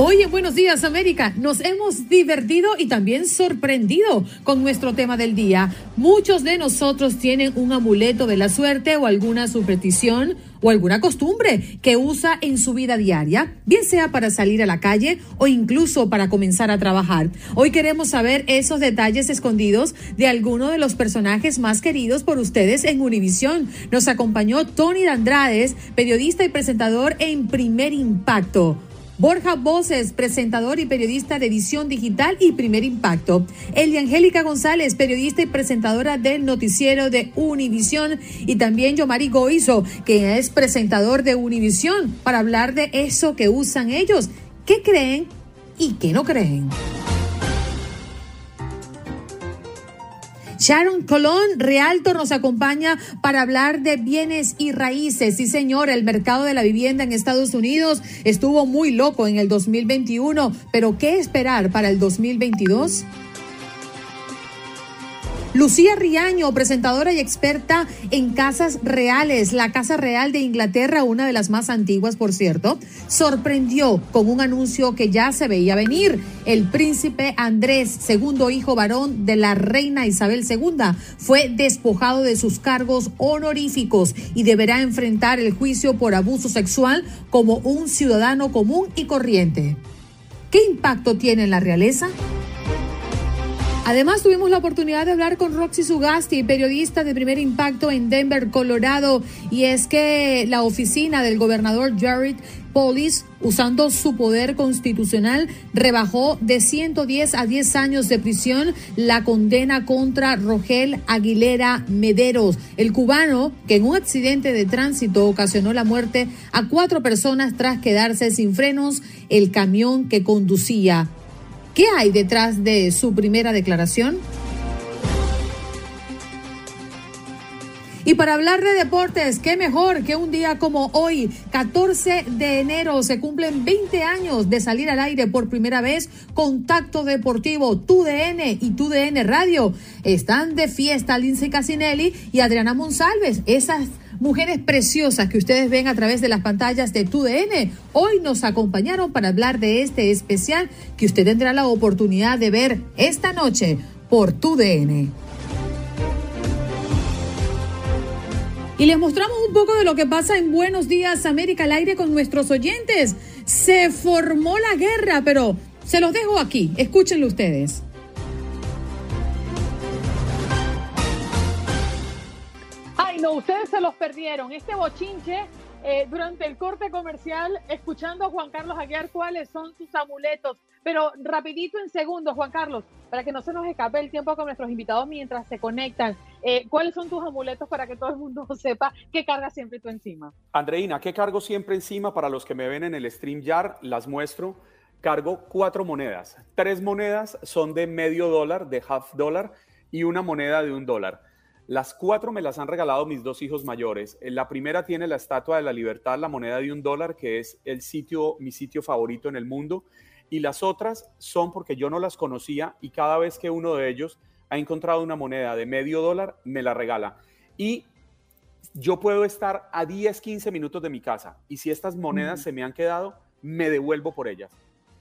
Hoy en Buenos Días América nos hemos divertido y también sorprendido con nuestro tema del día. Muchos de nosotros tienen un amuleto de la suerte o alguna superstición o alguna costumbre que usa en su vida diaria, bien sea para salir a la calle o incluso para comenzar a trabajar. Hoy queremos saber esos detalles escondidos de alguno de los personajes más queridos por ustedes en Univisión. Nos acompañó Tony Andrades, periodista y presentador en Primer Impacto. Borja Voces, presentador y periodista de Visión Digital y Primer Impacto. Elia Angélica González, periodista y presentadora del noticiero de Univisión. Y también Yomari Goizo, que es presentador de Univisión, para hablar de eso que usan ellos, qué creen y qué no creen. Sharon Colón, Realtor, nos acompaña para hablar de bienes y raíces. Sí, señor, el mercado de la vivienda en Estados Unidos estuvo muy loco en el 2021, pero ¿qué esperar para el 2022? Lucía Riaño, presentadora y experta en casas reales, la Casa Real de Inglaterra, una de las más antiguas, por cierto, sorprendió con un anuncio que ya se veía venir. El príncipe Andrés, segundo hijo varón de la reina Isabel II, fue despojado de sus cargos honoríficos y deberá enfrentar el juicio por abuso sexual como un ciudadano común y corriente. ¿Qué impacto tiene en la realeza? Además, tuvimos la oportunidad de hablar con Roxy Sugasti, periodista de primer impacto en Denver, Colorado, y es que la oficina del gobernador Jared Polis, usando su poder constitucional, rebajó de 110 a 10 años de prisión la condena contra Rogel Aguilera Mederos, el cubano que en un accidente de tránsito ocasionó la muerte a cuatro personas tras quedarse sin frenos el camión que conducía. ¿Qué hay detrás de su primera declaración? Y para hablar de deportes, qué mejor que un día como hoy, 14 de enero, se cumplen 20 años de salir al aire por primera vez. Contacto Deportivo, TUDN y TUDN Radio. Están de fiesta Lindsay Casinelli y Adriana Monsalves. Esas mujeres preciosas que ustedes ven a través de las pantallas de TUDN, hoy nos acompañaron para hablar de este especial que usted tendrá la oportunidad de ver esta noche por TUDN. Y les mostramos un poco de lo que pasa en Buenos Días América al aire con nuestros oyentes. Se formó la guerra, pero se los dejo aquí. Escúchenlo ustedes. No, ustedes se los perdieron. Este bochinche eh, durante el corte comercial, escuchando a Juan Carlos Aguiar cuáles son sus amuletos. Pero rapidito en segundos, Juan Carlos, para que no se nos escape el tiempo con nuestros invitados mientras se conectan. Eh, ¿Cuáles son tus amuletos para que todo el mundo sepa qué cargas siempre tú encima? Andreina, ¿qué cargo siempre encima? Para los que me ven en el stream jar, las muestro. Cargo cuatro monedas. Tres monedas son de medio dólar, de half dólar, y una moneda de un dólar. Las cuatro me las han regalado mis dos hijos mayores. Eh, la primera tiene la Estatua de la Libertad, la moneda de un dólar, que es el sitio, mi sitio favorito en el mundo. Y las otras son porque yo no las conocía y cada vez que uno de ellos ha encontrado una moneda de medio dólar, me la regala. Y yo puedo estar a 10, 15 minutos de mi casa y si estas monedas se me han quedado, me devuelvo por ellas.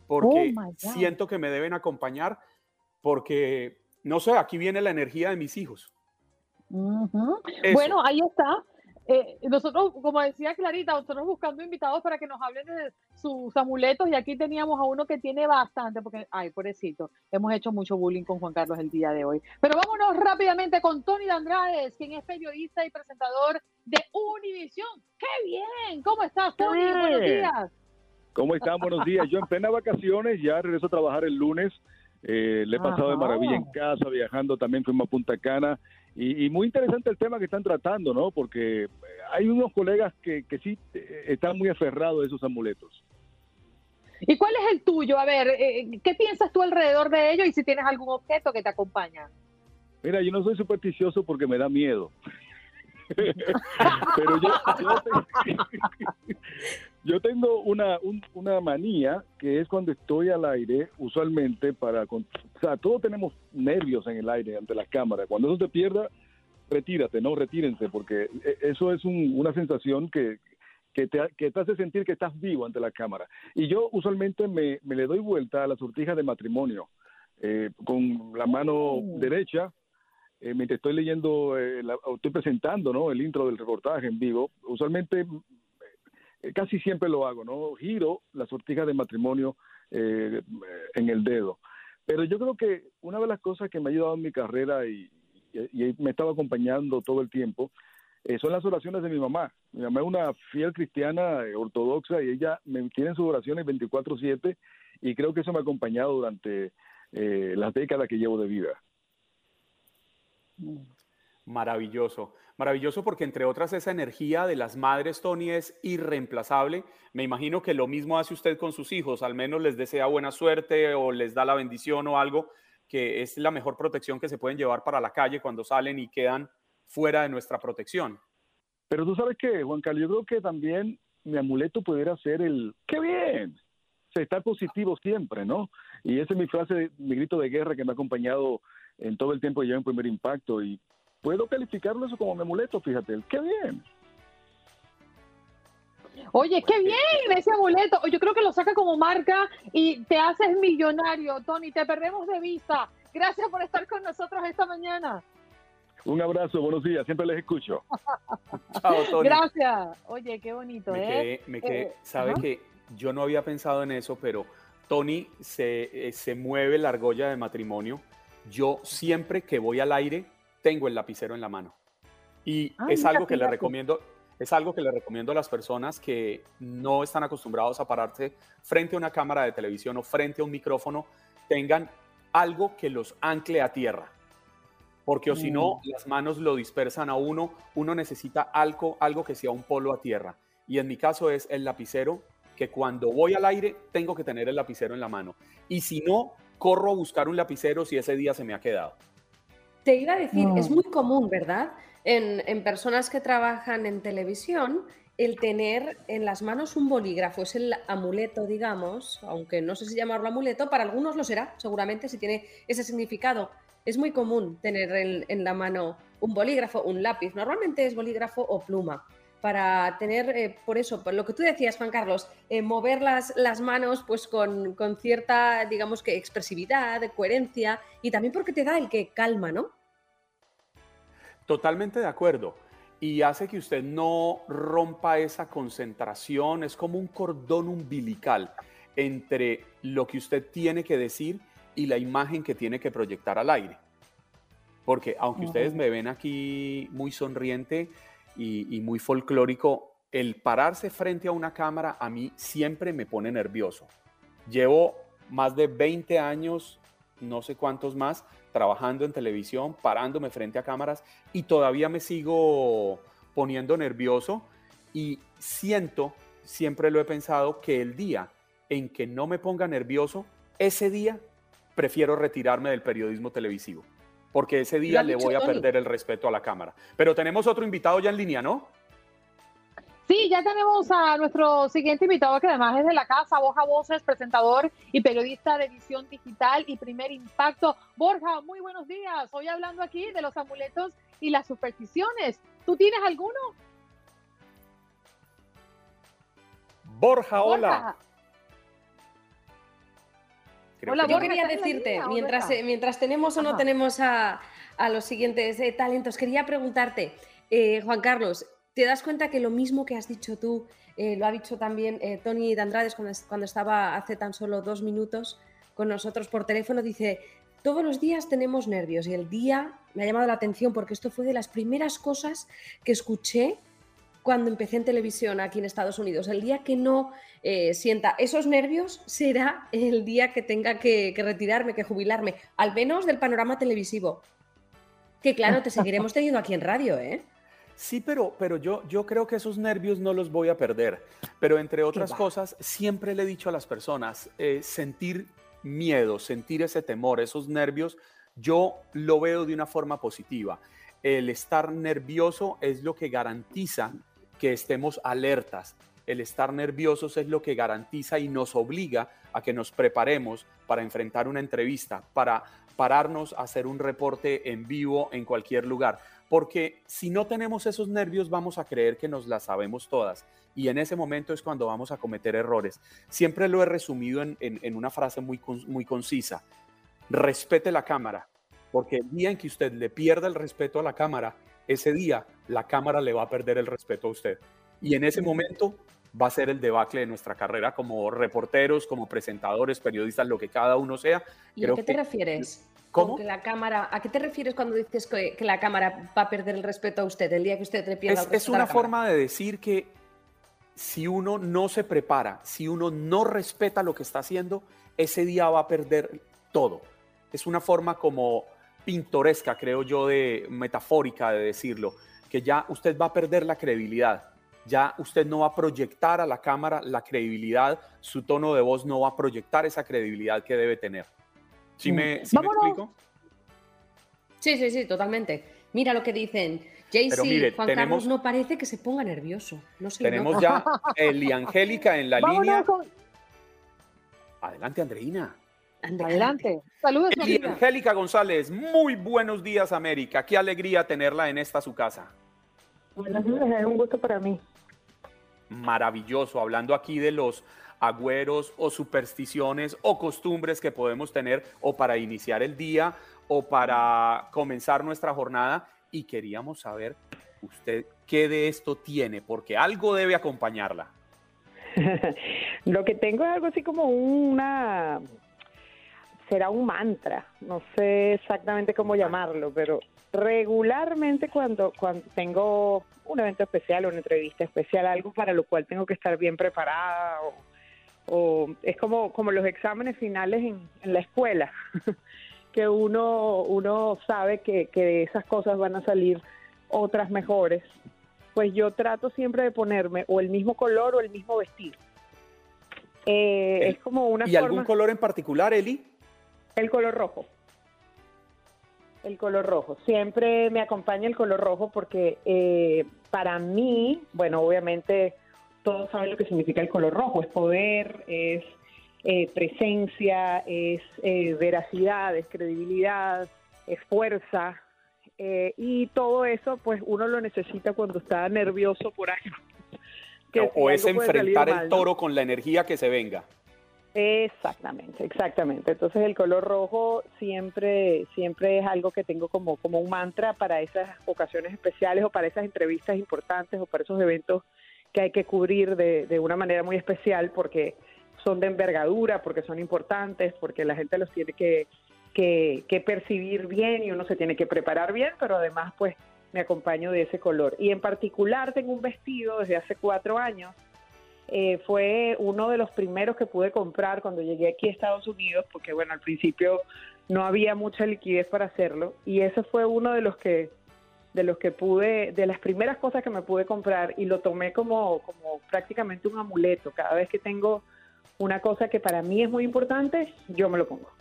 Porque Oh, siento que me deben acompañar porque, no sé, aquí viene la energía de mis hijos. Bueno, ahí está. Eh, nosotros, como decía Clarita, nosotros buscando invitados para que nos hablen de sus amuletos y aquí teníamos a uno que tiene bastante, porque, ay, pobrecito, hemos hecho mucho bullying con Juan Carlos el día de hoy. Pero vámonos rápidamente con Tony de Andrades, quien es periodista y presentador de Univisión. ¡Qué bien! ¿Cómo estás, Tony? ¡Qué Buenos días. ¿Cómo están? Buenos días. Yo en plena vacaciones, ya regreso a trabajar el lunes. Eh, le he pasado de maravilla en casa, viajando también fuimos a Punta Cana. Y, muy interesante el tema que están tratando, ¿no? Porque hay unos colegas que, que sí eh, están muy aferrados a esos amuletos. ¿Y cuál es el tuyo? A ver, eh, ¿qué piensas tú alrededor de ello y si tienes algún objeto que te acompaña? Mira, yo no soy supersticioso porque me da miedo. Pero yo, tengo una, una manía que es cuando estoy al aire, usualmente para... O sea, todos tenemos nervios en el aire ante las cámaras. Cuando eso te pierda, retírate, no retírense, porque e, eso es una sensación que, que te, que te, hace sentir que estás vivo ante la cámara. Y yo usualmente me, me le doy vuelta a la sortija de matrimonio. Eh, con la mano oh. derecha eh, mientras estoy leyendo, eh, estoy presentando ¿no? el intro del reportaje en vivo, usualmente casi siempre lo hago, ¿no? Giro la sortija de matrimonio eh, en el dedo. Pero yo creo que una de las cosas que me ha ayudado en mi carrera y, me estaba acompañando todo el tiempo son las oraciones de mi mamá. Mi mamá es una fiel cristiana ortodoxa y ella me tiene sus oraciones 24/7 y creo que eso me ha acompañado durante las décadas que llevo de vida. Maravilloso, maravilloso porque entre otras esa energía de las madres, Tony, es irreemplazable. Me imagino que lo mismo hace usted con sus hijos, al menos les desea buena suerte o les da la bendición o algo, que es la mejor protección que se pueden llevar para la calle cuando salen y quedan fuera de nuestra protección. Pero tú sabes que, Juan Carlos, yo creo que también mi amuleto pudiera ser el, ¡qué bien! Se está positivo siempre, ¿no? Y esa es mi frase, mi grito de guerra que me ha acompañado en todo el tiempo que lleva un primer impacto y puedo calificarlo eso como mi amuleto, fíjate, qué bien. Oye, qué bien ese amuleto. Yo creo que lo saca como marca y te haces millonario, Tony. Te perdemos de vista. Gracias por estar con nosotros esta mañana. Un abrazo, buenos días. Siempre les escucho. Chao, Tony. Gracias. Oye, qué bonito, me ¿eh? me quedé, eh, sabe que yo no había pensado en eso, pero Tony se, eh, se mueve la argolla de matrimonio yo siempre que voy al aire tengo el lapicero en la mano. Y es algo que le recomiendo, es algo que le recomiendo a las personas que no están acostumbrados a pararse frente a una cámara de televisión o frente a un micrófono, tengan algo que los ancle a tierra. Porque o si no, mm. las manos lo dispersan a uno, uno necesita algo, algo que sea un polo a tierra. Y en mi caso es el lapicero, que cuando voy al aire tengo que tener el lapicero en la mano. Y si no, corro a buscar un lapicero si ese día se me ha quedado. Te iba a decir, es muy común, ¿verdad? En, personas que trabajan en televisión, el tener en las manos un bolígrafo, es el amuleto, digamos, aunque no sé si llamarlo amuleto, para algunos lo será, seguramente, si tiene ese significado. Es muy común tener en la mano un bolígrafo, un lápiz, normalmente es bolígrafo o pluma para tener, eh, por eso, por lo que tú decías, Juan Carlos, eh, mover las, las, manos pues con, con, cierta, digamos que, expresividad, coherencia, y también porque te da el que calma, ¿no? Totalmente de acuerdo. Y hace que usted no rompa esa concentración, es como un cordón umbilical entre lo que usted tiene que decir y la imagen que tiene que proyectar al aire. Porque aunque ustedes me ven aquí muy sonriente, y, muy folclórico, el pararse frente a una cámara a mí siempre me pone nervioso. Llevo más de 20 años, no sé cuántos más, trabajando en televisión, parándome frente a cámaras y todavía me sigo poniendo nervioso y siento, siempre lo he pensado, que el día en que no me ponga nervioso, ese día prefiero retirarme del periodismo televisivo porque ese día le voy a perder el respeto a la cámara. Pero tenemos otro invitado ya en línea, ¿no? Sí, ya tenemos a nuestro siguiente invitado, que además es de la casa, Borja Voces, presentador y periodista de visión digital y primer impacto. Borja, muy buenos días. Hoy hablando aquí de los amuletos y las supersticiones. ¿Tú tienes alguno? Borja, hola. Hola, yo quería decirte, mientras, eh, mientras tenemos o no tenemos a, los siguientes eh, talentos, quería preguntarte, eh, Juan Carlos, ¿te das cuenta que lo mismo que has dicho tú, lo ha dicho también Tony Dandrades cuando, cuando estaba hace tan solo dos minutos con nosotros por teléfono? Dice, todos los días tenemos nervios y el día me ha llamado la atención porque esto fue de las primeras cosas que escuché cuando empecé en televisión aquí en Estados Unidos. El día que no eh, sienta esos nervios será el día que tenga que, retirarme, que jubilarme, al menos del panorama televisivo. Que claro, te seguiremos teniendo aquí en radio, ¿eh? Sí, pero, pero yo, yo creo que esos nervios no los voy a perder. Pero entre otras cosas, siempre le he dicho a las personas, eh, sentir miedo, sentir ese temor, esos nervios, yo lo veo de una forma positiva. El estar nervioso es lo que garantiza que estemos alertas. El estar nerviosos es lo que garantiza y nos obliga a que nos preparemos para enfrentar una entrevista, para pararnos a hacer un reporte en vivo en cualquier lugar. Porque si no tenemos esos nervios vamos a creer que nos las sabemos todas y en ese momento es cuando vamos a cometer errores. Siempre lo he resumido en, una frase muy, muy concisa. Respete la cámara, porque el día en que usted le pierda el respeto a la cámara, ese día la cámara le va a perder el respeto a usted. Y en ese momento va a ser el debacle de nuestra carrera como reporteros, como presentadores, periodistas, lo que cada uno sea. ¿Y a qué te refieres? ¿Cómo? la cámara, ¿A qué te refieres cuando dices que, la cámara va a perder el respeto a usted el día que usted le pierda es, el respeto? Es una forma de decir que si uno no se prepara, si uno no respeta lo que está haciendo, ese día va a perder todo. Es una forma como pintoresca, creo yo, de metafórica de decirlo, que ya usted va a perder la credibilidad. Ya usted no va a proyectar a la cámara la credibilidad, su tono de voz no va a proyectar esa credibilidad que debe tener. ¿Sí me, ¿sí me explico? Sí, sí, sí, totalmente. Mira lo que dicen. JC, Juan Carlos no parece que se ponga nervioso. No tenemos ya Eli Angélica en la línea. Adelante, Andreina. Adelante. Saludos. Angélica González, muy buenos días, América. Qué alegría tenerla en esta su casa. Buenos días, es un gusto para mí. Maravilloso, hablando aquí de los agüeros o supersticiones o costumbres que podemos tener o para iniciar el día o para comenzar nuestra jornada y queríamos saber usted qué de esto tiene, porque algo debe acompañarla. Lo que tengo es algo así como una será un mantra, no sé exactamente cómo llamarlo, pero regularmente cuando, cuando tengo un evento especial o una entrevista especial, algo para lo cual tengo que estar bien preparada o, es como, como los exámenes finales en, la escuela, que uno, uno sabe que, que de esas cosas van a salir otras mejores, pues yo trato siempre de ponerme o el mismo color o el mismo vestido. Eh, es como una ¿Y algún color en particular, Eli? El color rojo. El color rojo. Siempre me acompaña el color rojo porque eh, para mí, bueno, obviamente todos saben lo que significa el color rojo. Es poder, es eh, presencia, es eh, veracidad, es credibilidad, es fuerza. y todo eso, pues uno lo necesita cuando está nervioso por algo. o es enfrentar el toro con la energía que se venga. Exactamente, exactamente. Entonces el color rojo siempre, siempre es algo que tengo como, como un mantra para esas ocasiones especiales o para esas entrevistas importantes o para esos eventos que hay que cubrir de, de una manera muy especial porque son de envergadura, porque son importantes, porque la gente los tiene que, que, que percibir bien y uno se tiene que preparar bien, pero además pues me acompaño de ese color. Y en particular tengo un vestido desde hace cuatro años eh, fue uno de los primeros que pude comprar cuando llegué aquí a Estados Unidos, porque bueno, al principio no había mucha liquidez para hacerlo, y ese fue uno de los que de los que pude, de las primeras cosas que me pude comprar y lo tomé como, como prácticamente un amuleto. Cada vez que tengo una cosa que para mí es muy importante, yo me lo pongo.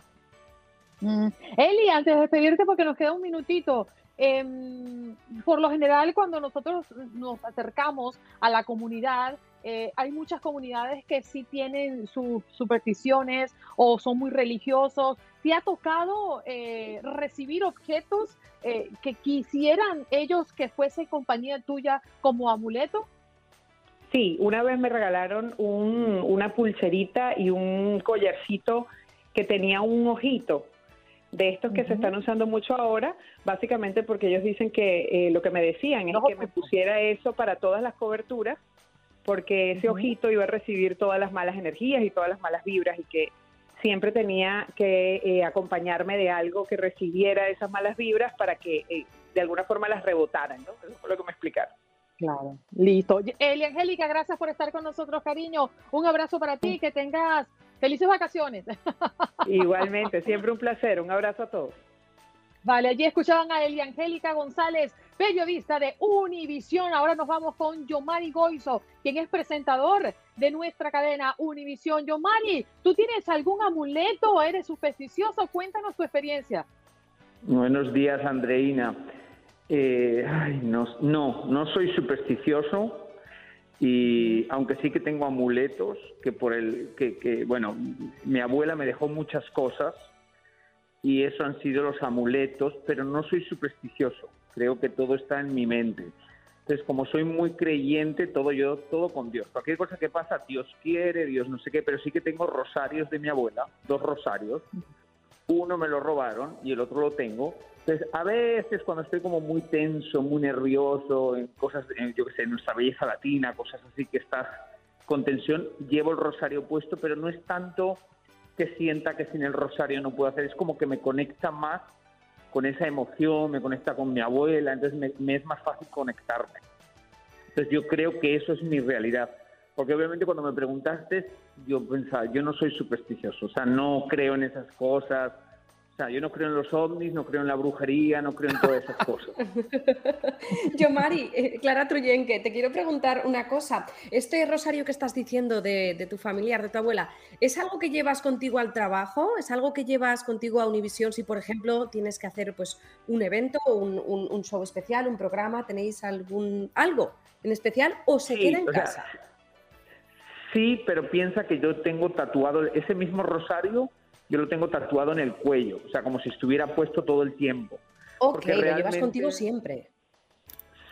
Mm. Eli, antes de despedirte, porque nos queda un minutito, em, por lo general cuando nosotros nos acercamos a la comunidad, eh, hay muchas comunidades que sí tienen sus supersticiones o son muy religiosos. ¿Te ha tocado eh, recibir objetos eh, que quisieran ellos que fuese compañía tuya como amuleto? Sí, una vez me regalaron una pulserita y un collarcito que tenía un ojito de estos que se están usando mucho ahora, básicamente porque ellos dicen que lo que me decían es que me pusiera eso para todas las coberturas porque ese ojito iba a recibir todas las malas energías y todas las malas vibras y que siempre tenía que eh, acompañarme de algo que recibiera esas malas vibras para que eh, de alguna forma las rebotaran, ¿no? Eso fue lo que me explicaron. Claro, listo. Eli Angélica, gracias por estar con nosotros, cariño. Un abrazo para ti, que tengas felices vacaciones. Igualmente, siempre un placer. Un abrazo a todos. Vale, allí escuchaban a Eli Angélica González, periodista de Univisión. Ahora nos vamos con Yomari Goizo, quien es presentador de nuestra cadena Univisión. Yomari, ¿tú tienes algún amuleto o eres supersticioso? Cuéntanos tu experiencia. Buenos días, Andreina. Eh, no, no, no soy supersticioso y aunque sí que tengo amuletos, que por el que, que, bueno, mi abuela me dejó muchas cosas y eso han sido los amuletos, pero no soy supersticioso. Creo que todo está en mi mente. Entonces, como soy muy creyente, todo yo, todo con Dios. Cualquier cosa que pasa, Dios quiere, Dios no sé qué, pero sí que tengo rosarios de mi abuela, dos rosarios. Uno me lo robaron y el otro lo tengo entonces, a veces cuando estoy como muy tenso, muy nervioso, en cosas, yo qué sé, en nuestra belleza latina, cosas así que estás con tensión, llevo el rosario puesto, pero no es tanto que sienta que sin el rosario no puedo hacer, es como que me conecta más con esa emoción, me conecta con mi abuela, entonces me, es más fácil conectarme. Entonces yo creo que eso es mi realidad, porque obviamente cuando me preguntaste, yo pensaba, yo no soy supersticioso, o sea, no creo en esas cosas, o sea, yo no creo en los ovnis, no creo en la brujería, no creo en todas esas cosas. yo, Mari, eh, Clara Truyenque, te quiero preguntar una cosa. Este rosario que estás diciendo de, tu familiar, de tu abuela, ¿es algo que llevas contigo al trabajo? ¿Es algo que llevas contigo a Univisión si, por ejemplo, tienes que hacer pues, un evento, un, un, show especial, un programa? ¿Tenéis algún algo en especial o se queda en casa? sí, pero piensa que yo tengo tatuado ese mismo rosario yo lo tengo tatuado en el cuello, o sea, como si estuviera puesto todo el tiempo. Ok, lo llevas contigo siempre.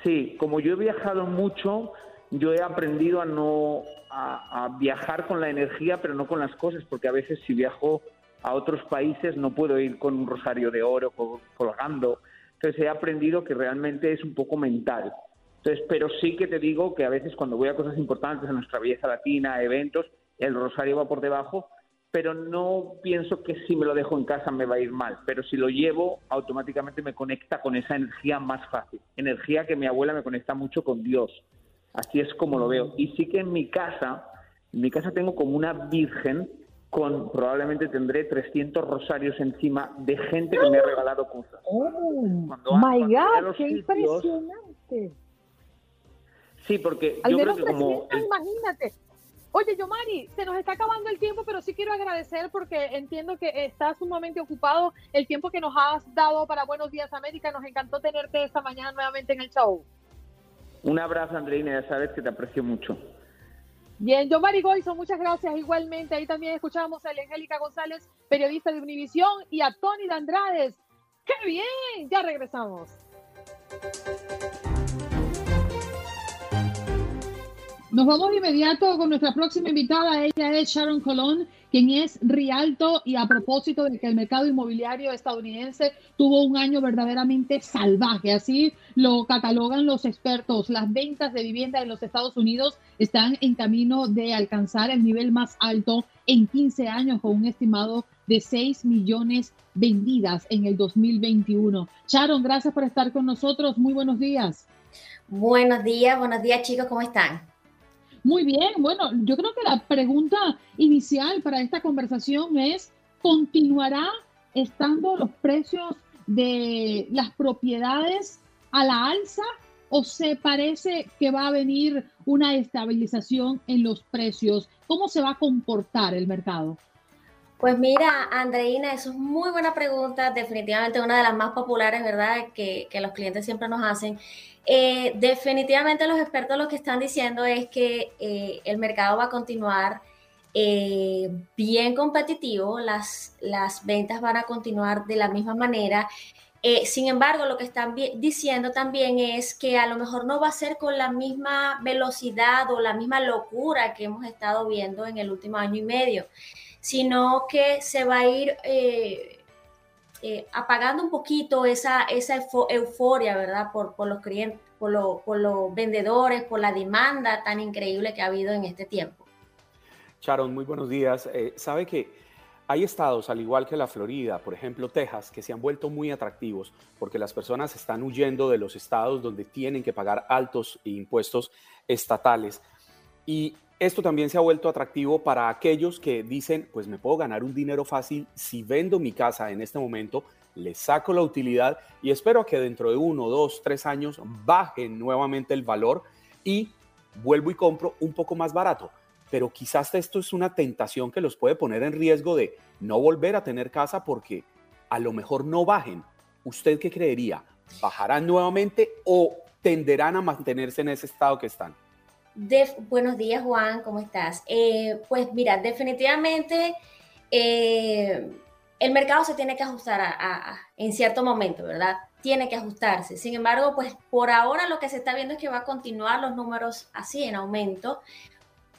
Sí, como yo he viajado mucho, yo he aprendido a no a, viajar con la energía, pero no con las cosas, porque a veces si viajo a otros países no puedo ir con un rosario de oro colgando. Entonces he aprendido que realmente es un poco mental. Entonces, pero sí que te digo que a veces cuando voy a cosas importantes, en nuestra belleza latina, eventos, el rosario va por debajo, pero no pienso que si me lo dejo en casa me va a ir mal, pero si lo llevo automáticamente me conecta con esa energía más fácil, energía que mi abuela me conecta mucho con Dios, así es como lo veo. Y sí que en mi casa, en mi casa tengo como una virgen con probablemente tendré 300 rosarios encima de gente que me ha regalado cosas. Oh, my God, qué impresionante. Sí, porque yo creo que como imagínate, Oye, Yomari, se nos está acabando el tiempo, pero sí quiero agradecer porque entiendo que estás sumamente ocupado el tiempo que nos has dado para Buenos Días América. Nos encantó tenerte esta mañana nuevamente en el show. Un abrazo, Andreina, ya sabes que te aprecio mucho. Bien, Yomari Goizo, muchas gracias igualmente. Ahí también escuchamos a Angélica González, periodista de Univisión, y a Tony Dandrades. ¡Qué bien! Ya regresamos. Nos vamos de inmediato con nuestra próxima invitada. Ella es Sharon Colón, quien es Rialto y a propósito de que el mercado inmobiliario estadounidense tuvo un año verdaderamente salvaje. Así lo catalogan los expertos. Las ventas de vivienda en los Estados Unidos están en camino de alcanzar el nivel más alto en 15 años con un estimado de 6 millones vendidas en el 2021. Sharon, gracias por estar con nosotros. Muy buenos días. Buenos días, buenos días chicos, ¿cómo están? Muy bien, bueno, yo creo que la pregunta inicial para esta conversación es, ¿continuará estando los precios de las propiedades a la alza o se parece que va a venir una estabilización en los precios? ¿Cómo se va a comportar el mercado? Pues mira, Andreina, eso es muy buena pregunta, definitivamente una de las más populares, ¿verdad? Que, los clientes siempre nos hacen. Eh, definitivamente los expertos lo que están diciendo es que eh, el mercado va a continuar eh, bien competitivo, las, las ventas van a continuar de la misma manera. sin embargo, lo que están diciendo también es que a lo mejor no va a ser con la misma velocidad o la misma locura que hemos estado viendo en el último año y medio sino que se va a ir eh, eh, apagando un poquito esa, esa euforia, ¿verdad? Por, los clientes, por, los vendedores, por la demanda tan increíble que ha habido en este tiempo. Sharon, muy buenos días. Eh, sabe que Hay estados, al igual que la Florida, por ejemplo Texas, que se han vuelto muy atractivos porque las personas están huyendo de los estados donde tienen que pagar altos impuestos estatales. Y esto también se ha vuelto atractivo para aquellos que dicen, pues me puedo ganar un dinero fácil si vendo mi casa en este momento, le saco la utilidad y espero que dentro de uno, dos, tres años baje nuevamente el valor y vuelvo y compro un poco más barato pero quizás esto es una tentación que los puede poner en riesgo de no volver a tener casa porque a lo mejor no bajen. ¿Usted qué creería? ¿Bajarán nuevamente o tenderán a mantenerse en ese estado que están? Buenos días, Juan, ¿cómo estás? Eh, pues mira, definitivamente eh, el mercado se tiene que ajustar en cierto momento, ¿verdad? Tiene que ajustarse. Sin embargo, pues por ahora lo que se está viendo es que va a continuar los números así en aumento.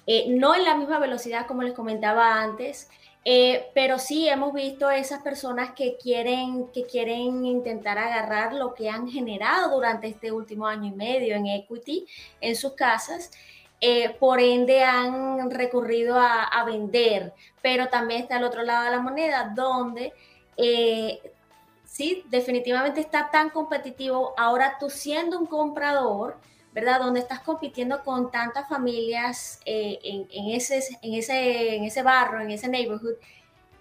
Eh, no en la misma velocidad como les comentaba antes, eh, pero sí hemos visto esas personas que quieren, que quieren intentar agarrar lo que han generado durante este último año y medio en equity en sus casas. Eh, por ende han recurrido a, vender, pero también está el otro lado de la moneda donde sí, definitivamente está tan competitivo. Ahora tú siendo un comprador, ¿verdad? Donde estás compitiendo con tantas familias eh, en, ese, en, ese, en ese barrio, en ese neighborhood,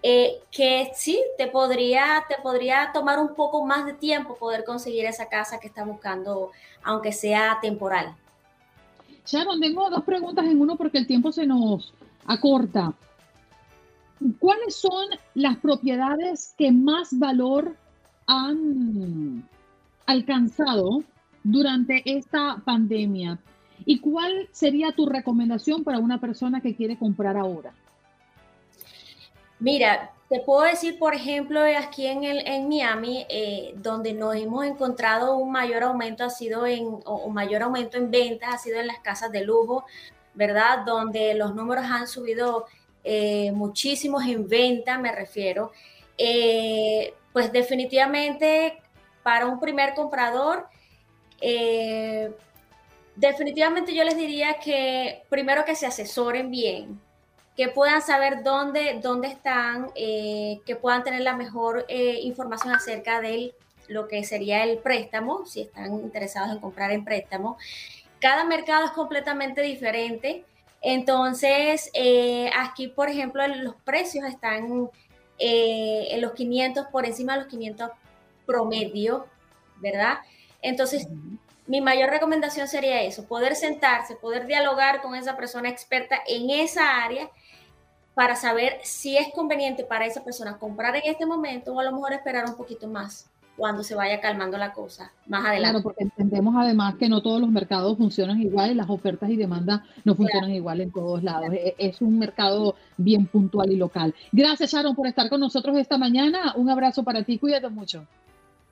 eh, que sí, te podría, te podría tomar un poco más de tiempo poder conseguir esa casa que estás buscando, aunque sea temporal. Sharon, tengo dos preguntas en uno porque el tiempo se nos acorta. ¿Cuáles son las propiedades que más valor han alcanzado durante esta pandemia. ¿Y cuál sería tu recomendación para una persona que quiere comprar ahora? Mira, te puedo decir, por ejemplo, aquí en, el, en Miami, eh, donde nos hemos encontrado un mayor aumento, ha sido en, o mayor aumento en ventas, ha sido en las casas de lujo, ¿verdad? Donde los números han subido eh, muchísimos en venta, me refiero. Eh, pues definitivamente para un primer comprador, eh, definitivamente yo les diría que primero que se asesoren bien, que puedan saber dónde, dónde están, eh, que puedan tener la mejor eh, información acerca de lo que sería el préstamo, si están interesados en comprar en préstamo. Cada mercado es completamente diferente. Entonces, aquí, por ejemplo, los precios están en los 500, por encima de los 500 promedio, ¿verdad? Entonces, mi mayor recomendación sería eso, poder sentarse, poder dialogar con esa persona experta en esa área para saber si es conveniente para esa persona comprar en este momento o a lo mejor esperar un poquito más cuando se vaya calmando la cosa más adelante. Claro, porque entendemos además que no todos los mercados funcionan igual las ofertas y demandas no funcionan igual en todos lados. E-, es un mercado bien puntual y local. Gracias, Sharon, por estar con nosotros esta mañana. Un abrazo para ti, cuídate mucho.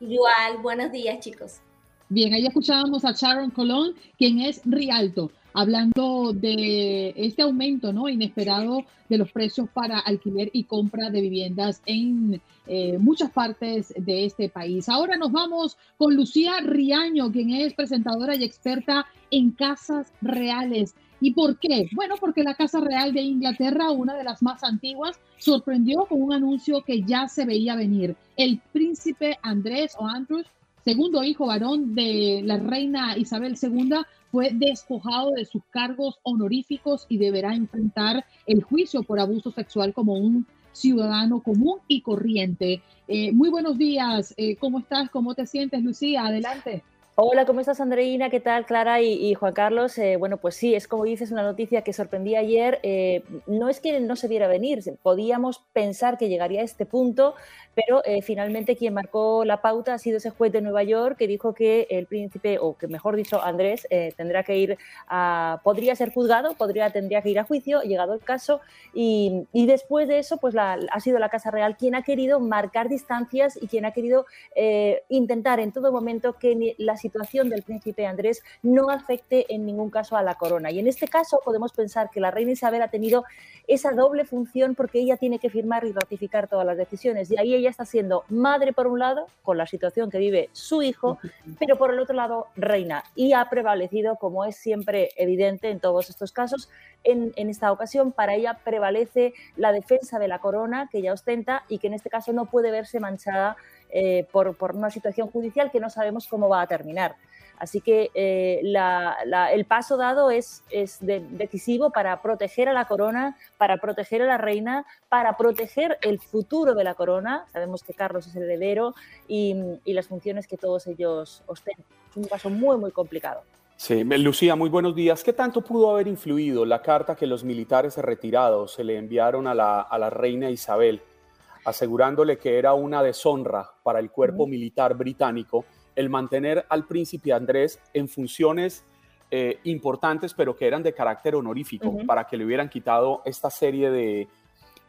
Igual, buenos días, chicos. Bien, ahí escuchábamos a Sharon Colón, quien es Rialto, hablando de este aumento ¿no? inesperado de los precios para alquiler y compra de viviendas en eh, muchas partes de este país. Ahora nos vamos con Lucía Riaño, quien es presentadora y experta en casas reales. ¿Y por qué? Bueno, porque la Casa Real de Inglaterra, una de las más antiguas, sorprendió con un anuncio que ya se veía venir. El príncipe Andrés o Andrews segundo hijo varón de la reina Isabel II, fue despojado de sus cargos honoríficos y deberá enfrentar el juicio por abuso sexual como un ciudadano común y corriente. Eh, muy buenos días, eh, ¿cómo estás? ¿Cómo te sientes, Lucía? Adelante. Hola, ¿cómo estás, Andreina? ¿Qué tal, Clara y, Juan Carlos? Eh, bueno, pues sí, es como dices, una noticia que sorprendía ayer. Eh, no es que no se viera venir, podíamos pensar que llegaría a este punto, pero eh, finalmente quien marcó la pauta ha sido ese juez de Nueva York que dijo que el príncipe, o que mejor dicho, Andrés, tendrá que ir a, podría ser juzgado, podría, tendría que ir a juicio, llegado el caso, y, después de eso, pues ha sido la Casa Real quien ha querido marcar distancias y quien ha querido intentar en todo momento que las situación del príncipe Andrés no afecte en ningún caso a la corona. Y en este caso podemos pensar que la reina Isabel ha tenido esa doble función porque ella tiene que firmar y ratificar todas las decisiones. Y ahí ella está siendo madre por un lado, con la situación que vive su hijo, pero por el otro lado reina. Y ha prevalecido, como es siempre evidente en todos estos casos, en, esta ocasión para ella prevalece la defensa de la corona que ella ostenta y que en este caso no puede verse manchada eh, por, una situación judicial que no sabemos cómo va a terminar. Así que eh, el paso dado es, es decisivo para proteger a la corona, para proteger a la reina, para proteger el futuro de la corona. Sabemos que Carlos es el heredero y, y las funciones que todos ellos ostentan. Es un paso muy, muy complicado. Sí, Lucía, muy buenos días. ¿Qué tanto pudo haber influido la carta que los militares retirados se le enviaron a la, reina Isabel, asegurándole que era una deshonra para el cuerpo militar británico el mantener al príncipe Andrés en funciones eh, importantes, pero que eran de carácter honorífico, para que le hubieran quitado esta serie de,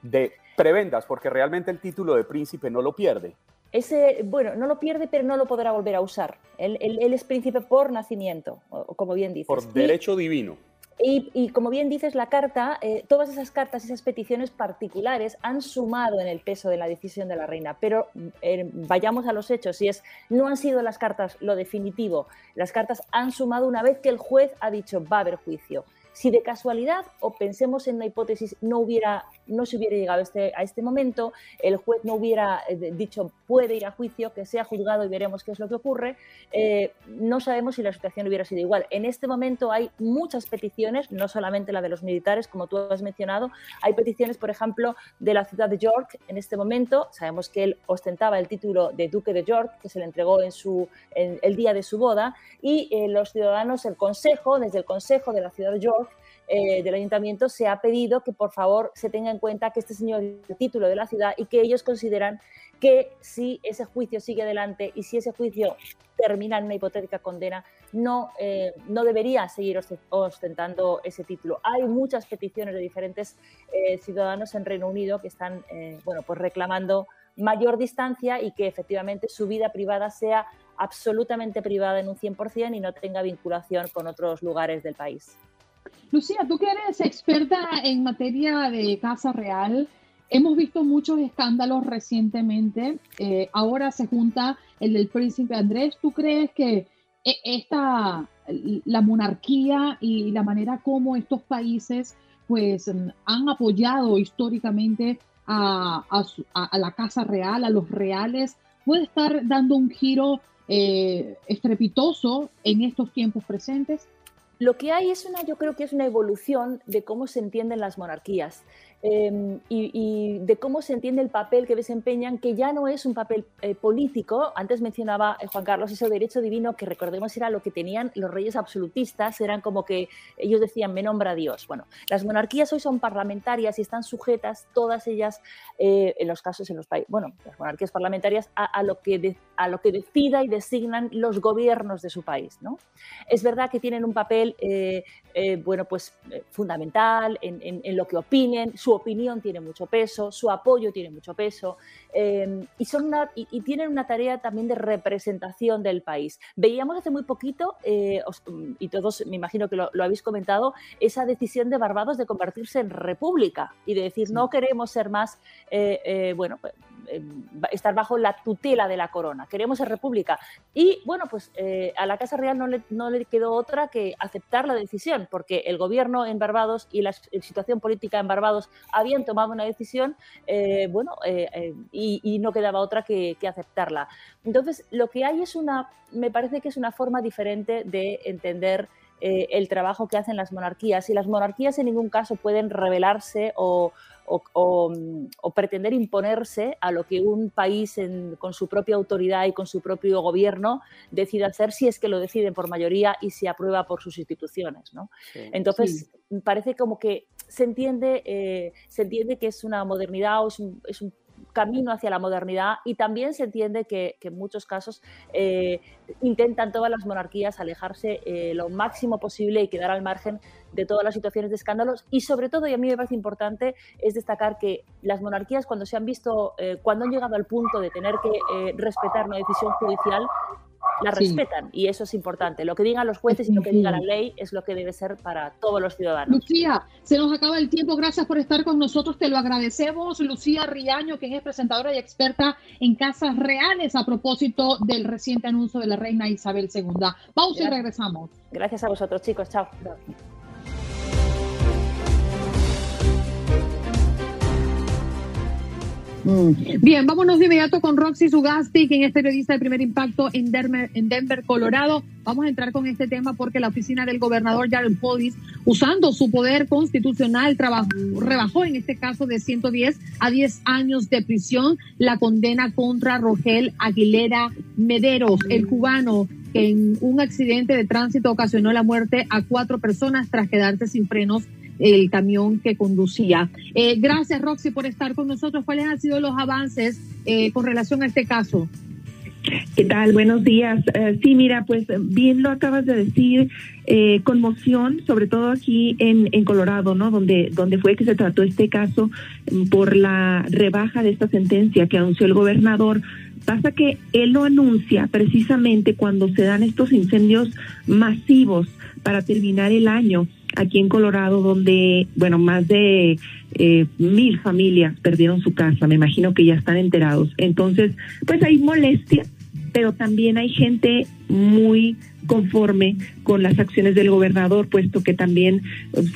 de prebendas, porque realmente el título de príncipe no lo pierde ese, bueno, no lo pierde, pero no lo podrá volver a usar. Él, es príncipe por nacimiento, como bien dices. Por derecho divino. Y, como bien dices, la carta, eh, todas esas cartas, esas peticiones particulares han sumado en el peso de la decisión de la reina. Pero eh, vayamos a los hechos, si es, no han sido las cartas lo definitivo, las cartas han sumado una vez que el juez ha dicho va a haber juicio. Si de casualidad, o pensemos en la hipótesis, no, hubiera, no se hubiera llegado a este, a este momento, el juez no hubiera eh, dicho puede ir a juicio, que sea juzgado y veremos qué es lo que ocurre, eh, no sabemos si la situación hubiera sido igual. En este momento hay muchas peticiones, no solamente la de los militares, como tú has mencionado, hay peticiones, por ejemplo, de la ciudad de York en este momento. Sabemos que él ostentaba el título de duque de York, que se le entregó en, su, en el día de su boda, y eh, los ciudadanos, el consejo, desde el consejo de la ciudad de York, eh, del ayuntamiento se ha pedido que por favor se tenga en cuenta que este señor es el título de la ciudad y que ellos consideran que si ese juicio sigue adelante y si ese juicio termina en una hipotética condena, no, eh, no debería seguir ostentando ese título. Hay muchas peticiones de diferentes eh, ciudadanos en Reino Unido que están bueno, pues reclamando mayor distancia y que efectivamente su vida privada sea absolutamente privada en un 100% y no tenga vinculación con otros lugares del país. Lucía, tú que eres experta en materia de Casa Real, hemos visto muchos escándalos recientemente. Eh, ahora se junta el del príncipe Andrés. ¿Tú crees que e, esta, la monarquía y la manera como estos países pues han apoyado históricamente a, la Casa Real, a los reales, puede estar dando un giro eh, estrepitoso en estos tiempos presentes? Lo que hay es una, yo creo que es una evolución de cómo se entienden las monarquías. Em, y, de cómo se entiende el papel que desempeñan, que ya no es un papel eh, político. Antes mencionaba eh, Juan Carlos ese derecho divino, que recordemos era lo que tenían los reyes absolutistas, eran como que ellos decían, me nombra Dios. Bueno, las monarquías hoy son parlamentarias y están sujetas, todas ellas, eh, en los casos, en los países, bueno, las monarquías parlamentarias, a, lo que a lo que decida y designan los gobiernos de su país. ¿no? Es verdad que tienen un papel, bueno, pues fundamental en, en lo que opinen, su opinión tiene mucho peso, su apoyo tiene mucho peso em, y, son y, tienen una tarea también de representación del país. Veíamos hace muy poquito, eh, y todos me imagino que lo, habéis comentado, esa decisión de Barbados de convertirse en república y de decir no queremos ser más, eh, eh, bueno, estar bajo la tutela de la corona, queremos ser república. Y bueno, pues a la Casa Real no le, no le quedó otra que aceptar la decisión, porque el gobierno en Barbados y la situación política en Barbados habían tomado una decisión, eh, bueno, eh, eh, y, no quedaba otra que, aceptarla. Entonces, lo que hay es una, me parece que es una forma diferente de entender el trabajo que hacen las monarquías. Y las monarquías en ningún caso pueden rebelarse o, o, pretender imponerse a lo que un país con su propia autoridad y con su propio gobierno decide hacer si es que lo deciden por mayoría y se aprueba por sus instituciones. ¿no? Entonces, parece como que se entiende, eh, se entiende que es una modernidad o es un camino hacia la modernidad y también se entiende que, en muchos casos eh, intentan todas las monarquías alejarse eh, lo máximo posible y quedar al margen de todas las situaciones de escándalos. Y sobre todo, y a mí me parece importante, es destacar que las monarquías cuando se han visto, eh, cuando han llegado al punto de tener que respetar una decisión judicial, la respetan y eso es importante. Lo que digan los jueces y lo que diga la ley es lo que debe ser para todos los ciudadanos. Lucía, se nos acaba el tiempo. Gracias por estar con nosotros. Te lo agradecemos. Lucía Riaño, que es presentadora y experta en casas reales a propósito del reciente anuncio de la reina Isabel II. Pausa y regresamos. Gracias a vosotros, chicos. Chao. Bien, vámonos de inmediato con Roxy Sugasti, quien es periodista de primer impacto en Denver, en Denver, Colorado. Vamos a entrar con este tema porque la oficina del gobernador Jared Polis, usando su poder constitucional, trabajó, rebajó en este caso de 110 a 10 años de prisión la condena contra Rogel Aguilera Mederos, el cubano que en un accidente de tránsito ocasionó la muerte a cuatro personas tras quedarse sin frenos el camión que conducía. Eh, gracias, Roxy, por estar con nosotros. ¿Cuáles han sido los avances eh, con relación a este caso? ¿Qué tal? Buenos días. Eh, sí, mira, pues bien lo acabas de decir, conmoción, sobre todo aquí en, en, Colorado, ¿no? Donde, donde fue que se trató este caso mm, por la rebaja de esta sentencia que anunció el gobernador. Pasa que él lo anuncia precisamente cuando se dan estos incendios masivos para terminar el año aquí en Colorado, donde, bueno, más de eh, mil familias perdieron su casa. Me imagino que ya están enterados. Entonces, pues hay molestia, pero también hay gente muy conforme con las acciones del gobernador, puesto que también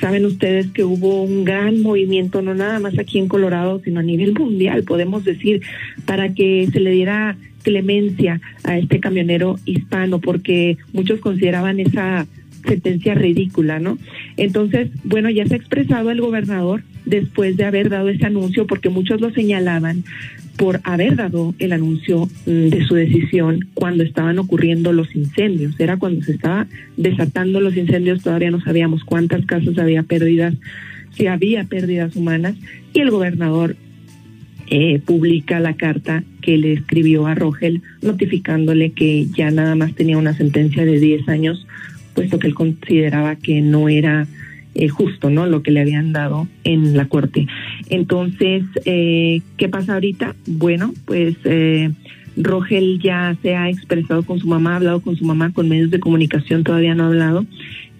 saben ustedes que hubo un gran movimiento, no nada más aquí en Colorado, sino a nivel mundial, podemos decir, para que se le diera clemencia a este camionero hispano, porque muchos consideraban esa sentencia ridícula, ¿no? Entonces, bueno, ya se ha expresado el gobernador después de haber dado ese anuncio, porque muchos lo señalaban por haber dado el anuncio mm, de su decisión cuando estaban ocurriendo los incendios. Era cuando se estaba desatando los incendios, todavía no sabíamos cuántas casas había pérdidas, si había pérdidas humanas, y el gobernador eh, publica la carta que le escribió a Rogel notificándole que ya nada más tenía una sentencia de 10 años puesto que él consideraba que no era eh, justo, ¿no? Lo que le habían dado en la corte. Entonces, eh, ¿qué pasa ahorita? Bueno, pues eh, Rogel ya se ha expresado con su mamá, ha hablado con su mamá, con medios de comunicación todavía no ha hablado.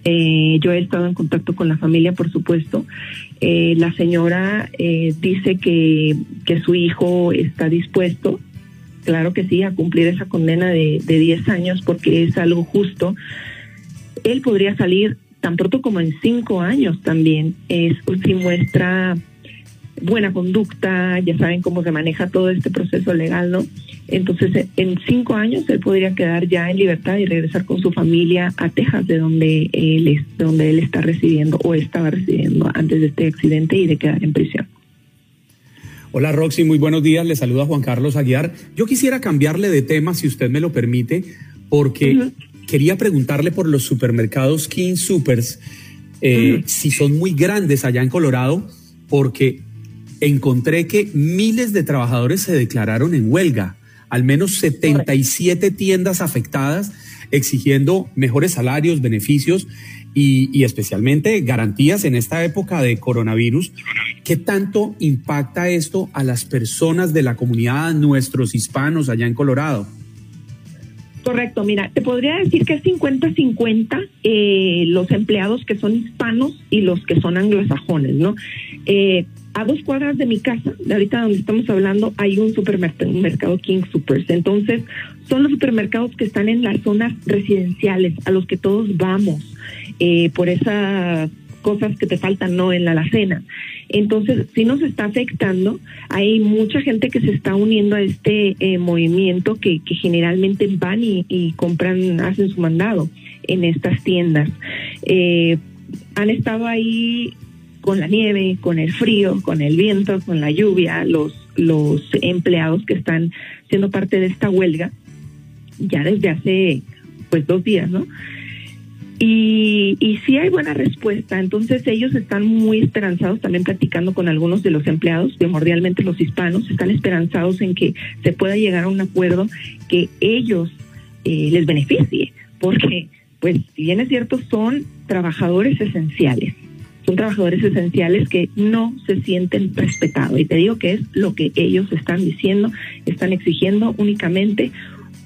yo he estado en contacto con la familia, por supuesto. la señora dice que, que su hijo está dispuesto, claro que sí, a cumplir esa condena de, de 10 años porque es algo justo él podría salir tan pronto como en cinco años también, es si muestra buena conducta, ya saben cómo se maneja todo este proceso legal, ¿no? Entonces, en cinco años él podría quedar ya en libertad y regresar con su familia a Texas, de donde él, es, donde él está residiendo o estaba residiendo antes de este accidente y de quedar en prisión. Hola Roxy, muy buenos días. Le saluda Juan Carlos Aguiar. Yo quisiera cambiarle de tema, si usted me lo permite, porque quería preguntarle por los supermercados King Supers, eh, si son muy grandes allá en Colorado, porque encontré que miles de trabajadores se declararon en huelga, al menos 77 tiendas afectadas, exigiendo mejores salarios, beneficios y, y, especialmente garantías en esta época de coronavirus. ¿Qué tanto impacta esto a las personas de la comunidad, nuestros hispanos allá en Colorado? Correcto, mira, te podría decir que es 50-50 eh, los empleados que son hispanos y los que son anglosajones, ¿no? Eh, a dos cuadras de mi casa, de ahorita donde estamos hablando, hay un supermercado, King Supers. Entonces, son los supermercados que están en las zonas residenciales, a los que todos vamos, eh, por esas cosas que te faltan, no en la alacena. Entonces, sí nos está afectando. Hay mucha gente que se está uniendo a este eh, movimiento que, generalmente van y, compran, hacen su mandado en estas tiendas. Eh, han estado ahí con la nieve, con el frío, con el viento, con la lluvia, los, los empleados que están siendo parte de esta huelga ya desde hace pues dos días, ¿no? Y, y sí hay buena respuesta, entonces ellos están muy esperanzados, también platicando con algunos de los empleados, primordialmente los hispanos, están esperanzados en que se pueda llegar a un acuerdo que ellos eh, les beneficie, porque pues si bien es cierto, son trabajadores esenciales, son trabajadores esenciales que no se sienten respetados. Y te digo que es lo que ellos están diciendo, están exigiendo únicamente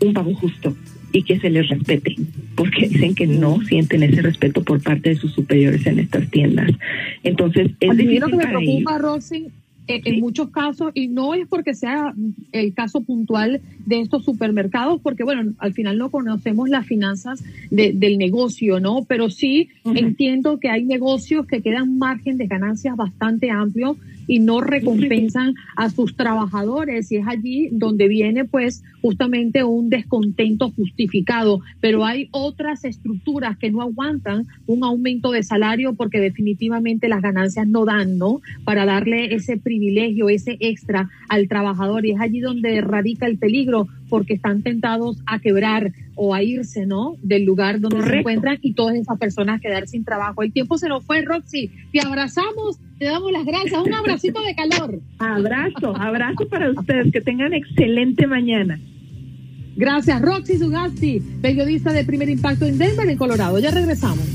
un pago justo y que se les respete, porque dicen que no sienten ese respeto por parte de sus superiores en estas tiendas. Entonces, es A mí difícil lo que me para preocupa, Rosy, eh, en muchos casos, y no es porque sea el caso puntual de estos supermercados, porque bueno, al final no conocemos las finanzas de- del negocio, ¿no? Pero sí entiendo que hay negocios que quedan margen de ganancias bastante amplio y no recompensan a sus trabajadores. Y es allí donde viene pues justamente un descontento justificado, pero hay otras estructuras que no aguantan un aumento de salario porque definitivamente las ganancias no dan, ¿no? Para darle ese privilegio, ese extra al trabajador. Y es allí donde radica el peligro porque están tentados a quebrar o a irse, ¿no? Del lugar donde se Correcto. encuentran y todas esas personas quedar sin trabajo. El tiempo se nos fue, Roxy. Te abrazamos, te damos las gracias. Un abracito de calor. Abrazo, abrazo para ustedes, que tengan excelente mañana. Gracias, Roxy Sugasti, periodista de Primer Impacto en Denver, en Colorado. Ya regresamos.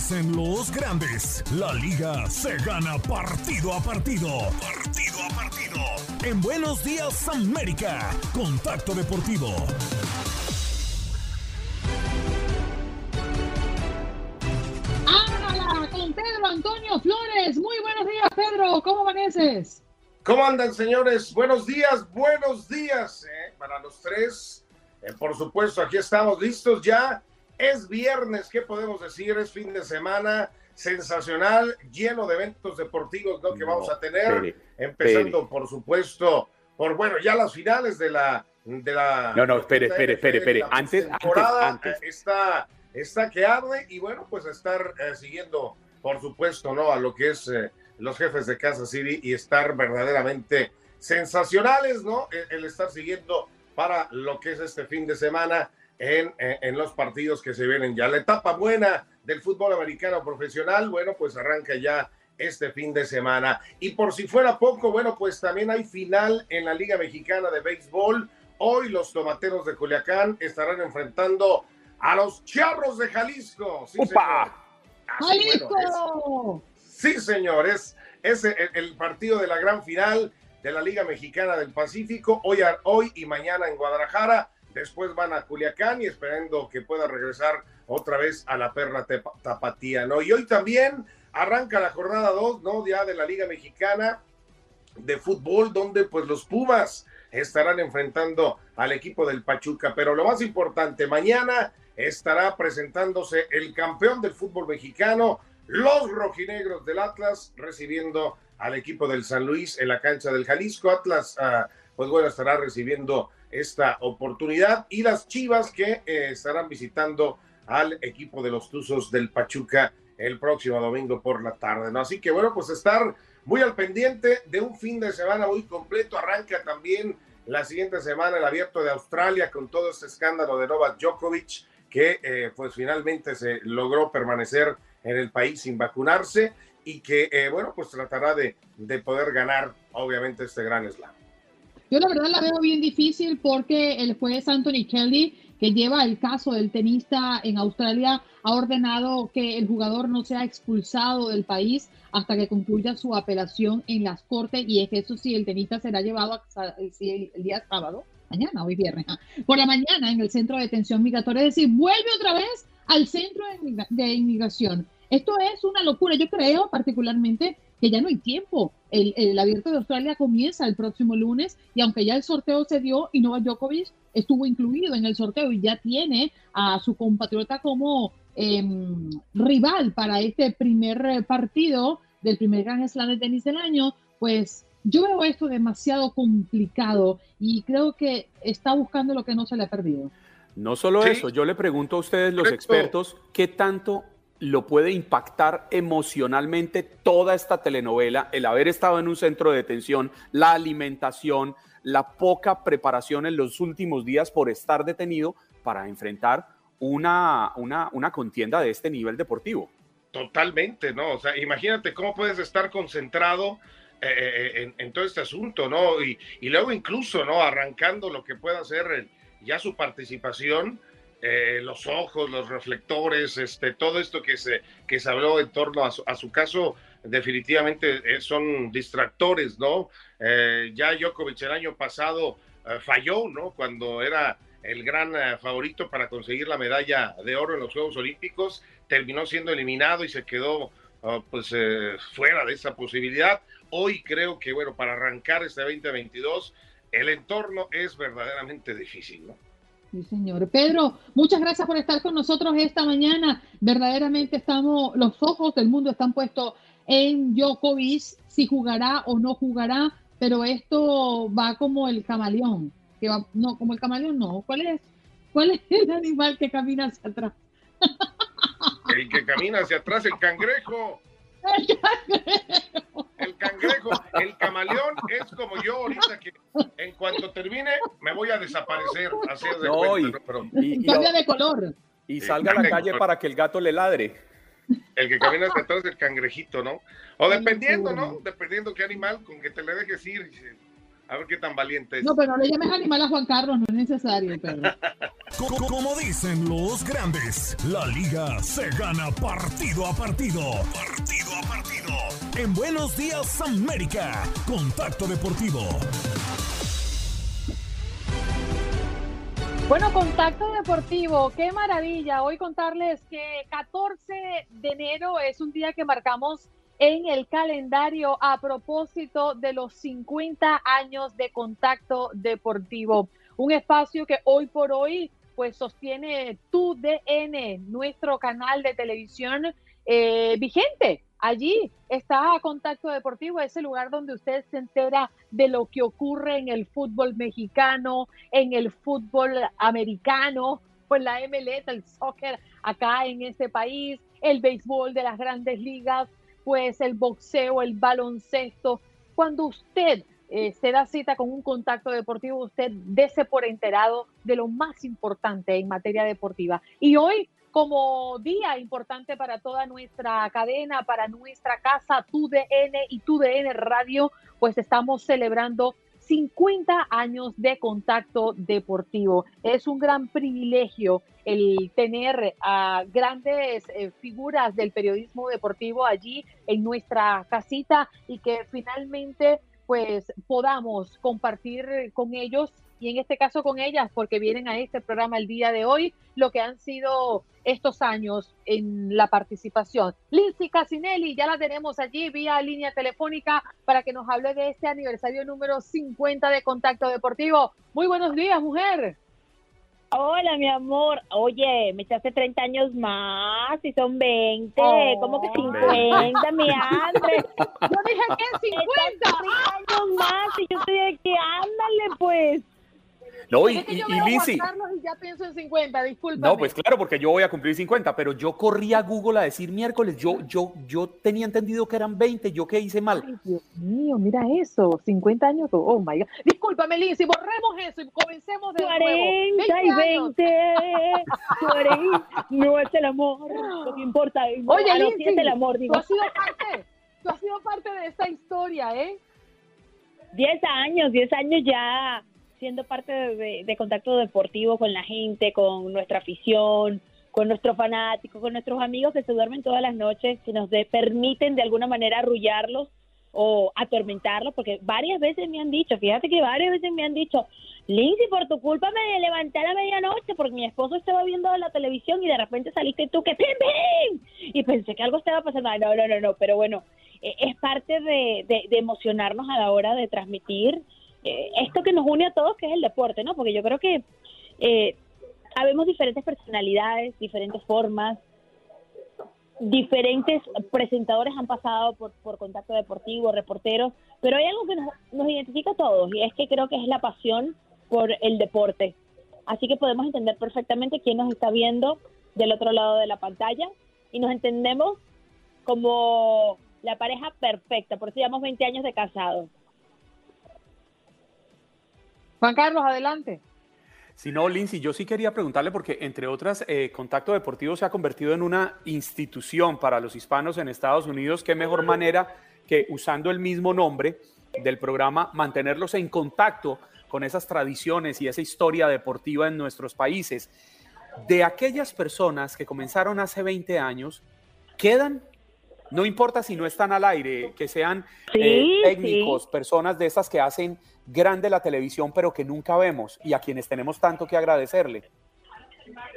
Dicen los grandes, la liga se gana partido a partido. Partido a partido. En Buenos Días América, Contacto Deportivo. ¡Hágala con Pedro Antonio Flores! Muy buenos días, Pedro. ¿Cómo amaneces? ¿Cómo andan, señores? Buenos días, buenos días eh, para los tres. Eh, por supuesto, aquí estamos listos ya. Es viernes, ¿qué podemos decir? Es fin de semana sensacional, lleno de eventos deportivos ¿no? que vamos a tener. empezando, por supuesto, por, bueno, ya las finales de la... De la No, no, espere, espere, espere, espere. Antes, antes, antes. eh, Está, está que arde y bueno, pues estar eh, siguiendo, por supuesto, ¿no? A lo que es eh, los jefes de Kansas City y estar verdaderamente sensacionales, ¿no? El, el estar siguiendo para lo que es este fin de semana en, en, en los partidos que se vienen ya. La etapa buena del fútbol americano profesional, bueno, pues arranca ya este fin de semana. Y por si fuera poco, bueno, pues también hay final en la Liga Mexicana de Béisbol. Hoy los tomateros de Culiacán estarán enfrentando a los charros de Jalisco. Sí, señor. Así, bueno, es- ¡Jalisco! Sí, señores. Es el, el partido de la gran final de la Liga Mexicana del Pacífico. Hoy, hoy y mañana en Guadalajara. Después van a Culiacán y esperando que pueda regresar otra vez a la perla tapatía, ¿no? Y hoy también arranca la jornada 2, ¿no? Ya de la Liga Mexicana de fútbol, donde pues los Pumas estarán enfrentando al equipo del Pachuca. Pero lo más importante, mañana estará presentándose el campeón del fútbol mexicano, los rojinegros del Atlas, recibiendo al equipo del San Luis en la cancha del Jalisco. Atlas, ah, pues bueno, estará recibiendo esta oportunidad y las Chivas que eh, estarán visitando al equipo de los Tuzos del Pachuca el próximo domingo por la tarde, ¿no? Así que bueno, pues estar muy al pendiente de un fin de semana muy completo. Arranca también la siguiente semana el abierto de Australia con todo este escándalo de Novak Djokovic, que eh, pues finalmente se logró permanecer en el país sin vacunarse y que, eh, bueno, pues tratará de, de poder ganar, obviamente, este gran slam. Yo la verdad la veo bien difícil porque el juez Anthony Kelly, que lleva el caso del tenista en Australia, ha ordenado que el jugador no sea expulsado del país hasta que concluya su apelación en las cortes y es que eso sí, el tenista será llevado a- el, el día sábado, mañana, hoy viernes, ah, por la mañana en el centro de detención migratoria, es decir, vuelve otra vez al centro de inmigración. Esto es una locura. Yo creo particularmente que ya no hay tiempo. El, el abierto de Australia comienza el próximo lunes y aunque ya el sorteo se dio y Novak Djokovic estuvo incluido en el sorteo y ya tiene a su compatriota como em, rival para este primer eh, partido del primer Gran Slam de tenis del año, pues yo veo esto demasiado complicado y creo que está buscando lo que no se le ha perdido. No solo eso, yo le pregunto a ustedes, los expertos, ¿qué tanto lo puede impactar emocionalmente toda esta telenovela, el haber estado en un centro de detención, la alimentación, la poca preparación en los últimos días por estar detenido para enfrentar una, una, una contienda de este nivel deportivo? Totalmente, ¿no? O sea, imagínate cómo puedes estar concentrado eh, eh, en, todo este asunto, ¿no? Y, y, luego incluso, ¿no? Arrancando lo que pueda ser ya su participación, eh, los ojos, los reflectores, este, todo esto que se, que se habló en torno a su, caso, definitivamente son distractores, ¿no? ya Djokovic el año pasado falló, ¿no? Cuando era el gran favorito para conseguir la medalla de oro en los Juegos Olímpicos, terminó siendo eliminado y se quedó ah, pues fuera de esa posibilidad. Hoy creo que, bueno, para arrancar este 2022, el entorno es verdaderamente difícil, ¿no? Sí, señor. Pedro, muchas gracias por estar con nosotros esta mañana. Verdaderamente estamos, los ojos del mundo están puestos en Djokovic, si jugará o no jugará, pero esto va como el camaleón, que va, no, como el camaleón no. ¿Cuál es, cuál es el animal que camina hacia atrás? El que camina hacia atrás, el cangrejo. El cangrejo, el camaleón es como yo ahorita que en cuanto termine me voy a desaparecer. Así de no, y, cambia de color. Y salga a la calle para que el gato le ladre. El que camina hacia atrás el cangrejito, ¿no? O dependiendo, ¿no? Dependiendo qué animal, con que te le dejes ir. A ver qué tan valiente es. No, pero no le llames animal a Juan Carlos, no es necesario, Pedro. Como dicen los grandes, la liga se gana partido a partido. Partido a partido. En Buenos Días América, Contacto Deportivo. Bueno, Contacto Deportivo, qué maravilla. Hoy contarles que 14 de enero es un día que marcamos en el calendario a propósito de los 50 años de contacto deportivo. Un espacio que hoy por hoy pues sostiene tu DN, nuestro canal de televisión eh, vigente. Allí está Contacto Deportivo, ese lugar donde usted se entera de lo que ocurre en el fútbol mexicano, en el fútbol americano, pues la MLS, el soccer acá en este país, el béisbol de las grandes ligas, pues el boxeo, el baloncesto. Cuando usted eh, se da cita con un contacto deportivo, usted dese por enterado de lo más importante en materia deportiva. Y hoy, como día importante para toda nuestra cadena, para nuestra casa, tu DN y tu DN Radio, pues estamos celebrando 50 años de contacto deportivo. Es un gran privilegio el tener a grandes eh, figuras del periodismo deportivo allí en nuestra casita y que finalmente pues podamos compartir con ellos y en este caso con ellas, porque vienen a este programa el día de hoy, lo que han sido estos años en la participación. Lindsay Casinelli, ya la tenemos allí vía línea telefónica para que nos hable de este aniversario número 50 de Contacto Deportivo. Muy buenos días, mujer. Hola, mi amor. Oye, me echaste 30 años más y son 20. ¿Cómo que 50, mi André? Yo dije que 50. 30 años más y yo estoy aquí. Ándale, pues. No, y, y, y ya pienso en 50, disculpa. No, pues claro, porque yo voy a cumplir 50, pero yo corrí a Google a decir miércoles, yo, yo, yo tenía entendido que eran 20, ¿yo qué hice mal? Ay, Dios mío, mira eso, 50 años, oh my God. Discúlpame, Lindsay, borremos eso y comencemos de 40 y 20, 40, no es el amor, lo que importa es, Oye, no, Lindsay, sí es el amor, digo. Tú has sido parte, tú has sido parte de esta historia, ¿eh? 10 años, 10 años ya siendo parte de, contacto deportivo con la gente, con nuestra afición, con nuestros fanáticos, con nuestros amigos que se duermen todas las noches, que nos permiten de alguna manera arrullarlos o atormentarlos, porque varias veces me han dicho, fíjate que varias veces me han dicho, Lindsay, por tu culpa me levanté a la medianoche porque mi esposo estaba viendo la televisión y de repente saliste tú que ¡pim, pim! Y pensé que algo estaba pasando. No, no, no, no, pero bueno, eh, es parte de, de emocionarnos a la hora de transmitir eh, esto que nos une a todos, que es el deporte, ¿no? Porque yo creo que eh, habemos diferentes personalidades, diferentes formas, diferentes presentadores han pasado por, contacto deportivo, reporteros, pero hay algo que nos, nos identifica a todos y es que creo que es la pasión por el deporte. Así que podemos entender perfectamente quién nos está viendo del otro lado de la pantalla y nos entendemos como la pareja perfecta, por eso llevamos 20 años de casados. Juan Carlos, adelante. Si no, Lindsay, yo sí quería preguntarle porque, entre otras, eh, Contacto Deportivo se ha convertido en una institución para los hispanos en Estados Unidos. ¿Qué mejor manera que usando el mismo nombre del programa mantenerlos en contacto con esas tradiciones y esa historia deportiva en nuestros países? De aquellas personas que comenzaron hace 20 años, ¿quedan no importa si no están al aire, que sean eh, técnicos, personas de esas que hacen grande la televisión, pero que nunca vemos y a quienes tenemos tanto que agradecerle.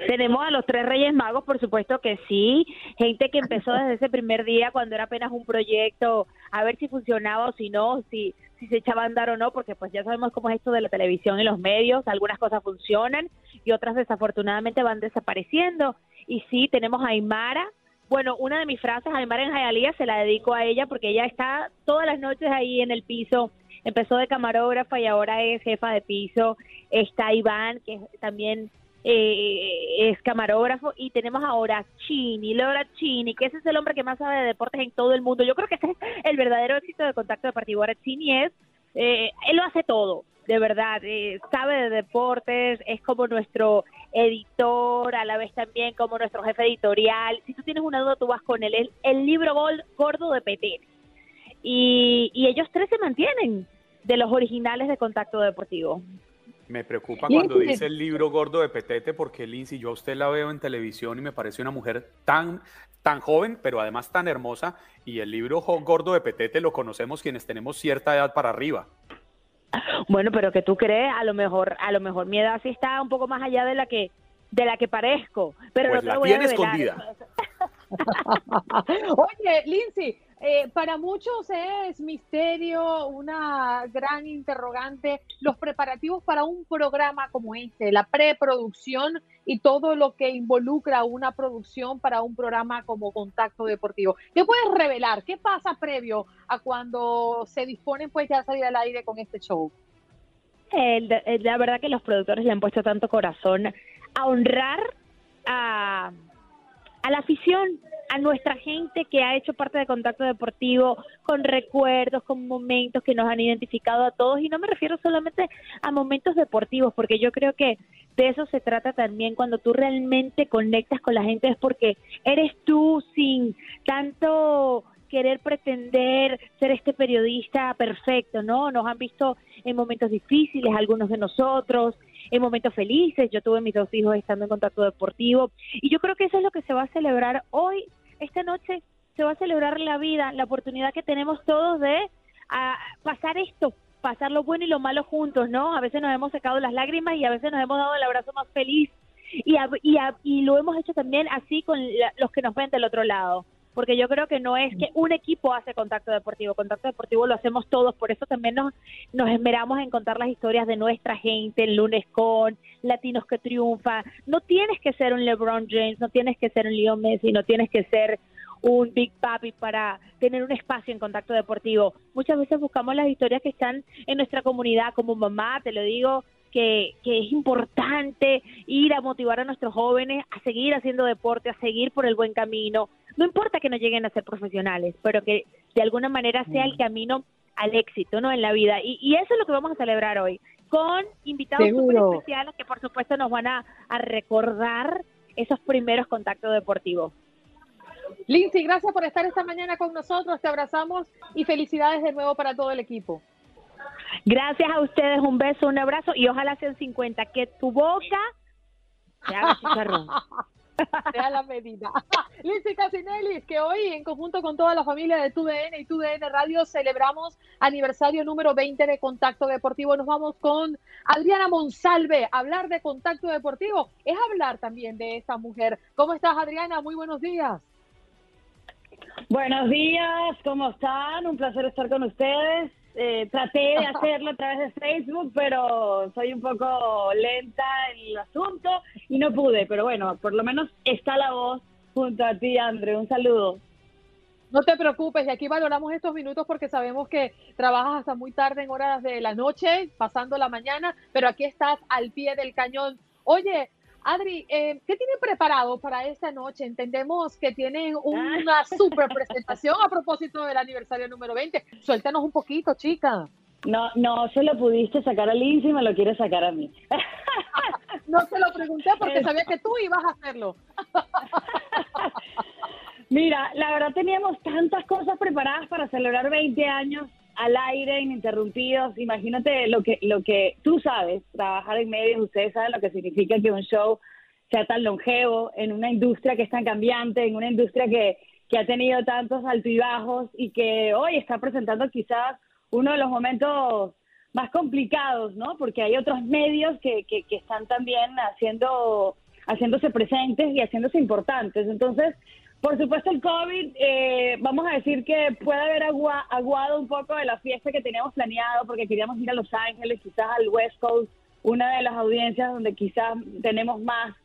Tenemos a los tres Reyes Magos, por supuesto que sí, gente que empezó desde ese primer día cuando era apenas un proyecto, a ver si funcionaba o si no, si, si se echaba a andar o no, porque pues ya sabemos cómo es esto de la televisión y los medios, algunas cosas funcionan y otras desafortunadamente van desapareciendo. Y sí, tenemos a Aymara, bueno, una de mis frases, Aymara en Jayalía, se la dedico a ella porque ella está todas las noches ahí en el piso empezó de camarógrafa y ahora es jefa de piso. Está Iván, que también eh, es camarógrafo, y tenemos ahora Chini, Laura Chini, que ese es el hombre que más sabe de deportes en todo el mundo. Yo creo que ese es el verdadero éxito de Contacto Deportivo. Ahora Chini es, eh, él lo hace todo, de verdad, eh, sabe de deportes, es como nuestro editor, a la vez también como nuestro jefe editorial. Si tú tienes una duda, tú vas con él. El, el libro gordo de PT. Y, y ellos tres se mantienen de los originales de Contacto Deportivo. Me preocupa cuando dice el libro gordo de Petete, porque Lindsay, yo a usted la veo en televisión y me parece una mujer tan, tan joven, pero además tan hermosa, y el libro gordo de Petete lo conocemos quienes tenemos cierta edad para arriba. Bueno, pero que tú crees, a lo mejor, a lo mejor mi edad sí está un poco más allá de la que, de la que parezco, pero pues no te la voy tiene a escondida. Oye, Lindsay, eh, para muchos es misterio, una gran interrogante, los preparativos para un programa como este, la preproducción y todo lo que involucra una producción para un programa como Contacto Deportivo. ¿Qué puedes revelar? ¿Qué pasa previo a cuando se disponen pues ya a salir al aire con este show? La verdad que los productores le han puesto tanto corazón a honrar a, a la afición, a nuestra gente que ha hecho parte de Contacto Deportivo, con recuerdos, con momentos que nos han identificado a todos. Y no me refiero solamente a momentos deportivos, porque yo creo que de eso se trata también cuando tú realmente conectas con la gente, es porque eres tú sin tanto querer pretender ser este periodista perfecto, ¿no? Nos han visto en momentos difíciles, algunos de nosotros, en momentos felices. Yo tuve mis dos hijos estando en contacto deportivo y yo creo que eso es lo que se va a celebrar hoy, esta noche. Se va a celebrar la vida, la oportunidad que tenemos todos de ah, pasar esto, pasar lo bueno y lo malo juntos, ¿no? A veces nos hemos secado las lágrimas y a veces nos hemos dado el abrazo más feliz y, a- y, a- y lo hemos hecho también así con la- los que nos ven del otro lado. Porque yo creo que no es que un equipo hace contacto deportivo, contacto deportivo lo hacemos todos, por eso también nos, esmeramos en contar las historias de nuestra gente, el lunes con latinos que triunfan. No tienes que ser un LeBron James, no tienes que ser un Leo Messi, no tienes que ser un Big Papi para tener un espacio en contacto deportivo. Muchas veces buscamos las historias que están en nuestra comunidad, como mamá, te lo digo, que, que es importante ir a motivar a nuestros jóvenes a seguir haciendo deporte, a seguir por el buen camino. No importa que no lleguen a ser profesionales, pero que de alguna manera sea el camino al éxito, ¿no? En la vida. Y, y eso es lo que vamos a celebrar hoy, con invitados súper especiales que por supuesto nos van a, a recordar esos primeros contactos deportivos. Lindsay, gracias por estar esta mañana con nosotros. Te abrazamos y felicidades de nuevo para todo el equipo. Gracias a ustedes, un beso, un abrazo y ojalá sean 50. Que tu boca se haga chicharrón. Sea la medida. Lindsay Casinelli, que hoy en conjunto con toda la familia de TUDN y TUDN Radio celebramos aniversario número 20 de Contacto Deportivo. Nos vamos con Adriana Monsalve. Hablar de Contacto Deportivo es hablar también de esta mujer. ¿Cómo estás, Adriana? Muy buenos días. Buenos días, ¿cómo están? Un placer estar con ustedes. Eh, traté de hacerlo a través de Facebook, pero soy un poco lenta en el asunto y no pude. Pero bueno, por lo menos está la voz junto a ti, André. Un saludo. No te preocupes, y aquí valoramos estos minutos porque sabemos que trabajas hasta muy tarde en horas de la noche, pasando la mañana, pero aquí estás al pie del cañón. Oye, Adri, eh, ¿qué tienen preparado para esta noche? Entendemos que tienen una super presentación a propósito del aniversario número 20. Suéltanos un poquito, chica. No, no se lo pudiste sacar a Lindsay, me lo quieres sacar a mí. no se lo pregunté porque sabía que tú ibas a hacerlo. Mira, la verdad teníamos tantas cosas preparadas para celebrar 20 años al aire, ininterrumpidos. Imagínate lo que, lo que tú sabes, trabajar en medios, ustedes saben lo que significa que un show sea tan longevo en una industria que es tan cambiante, en una industria que, que ha tenido tantos altos y bajos y que hoy está presentando quizás uno de los momentos más complicados, ¿no? Porque hay otros medios que, que, que están también haciendo, haciéndose presentes y haciéndose importantes. Entonces, por supuesto, el COVID, eh, vamos a decir que puede haber aguado un poco de la fiesta que teníamos planeado, porque queríamos ir a Los Ángeles, quizás al West Coast, una de las audiencias donde quizás tenemos más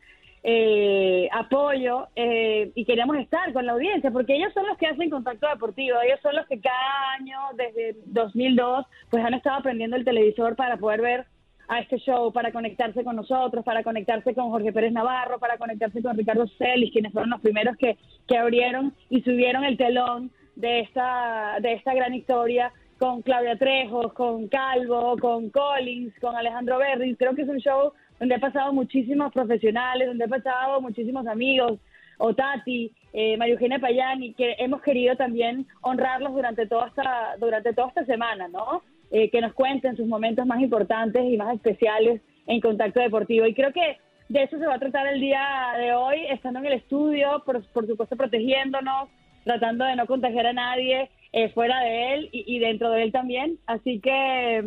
eh, apoyo eh, y queríamos estar con la audiencia, porque ellos son los que hacen contacto deportivo, ellos son los que cada año, desde 2002, pues han estado aprendiendo el televisor para poder ver a este show para conectarse con nosotros, para conectarse con Jorge Pérez Navarro, para conectarse con Ricardo Celis, quienes fueron los primeros que, que abrieron y subieron el telón de esta, de esta gran historia con Claudia Trejos, con Calvo, con Collins, con Alejandro Berry. Creo que es un show donde ha pasado muchísimos profesionales, donde ha pasado muchísimos amigos, Otati, eh, María Eugenia Payani, que hemos querido también honrarlos durante toda esta, durante toda esta semana, ¿no? Eh, que nos cuenten sus momentos más importantes y más especiales en contacto deportivo. Y creo que de eso se va a tratar el día de hoy, estando en el estudio, por, supuesto protegiéndonos, tratando de no contagiar a nadie eh, fuera de él y, dentro de él también. Así que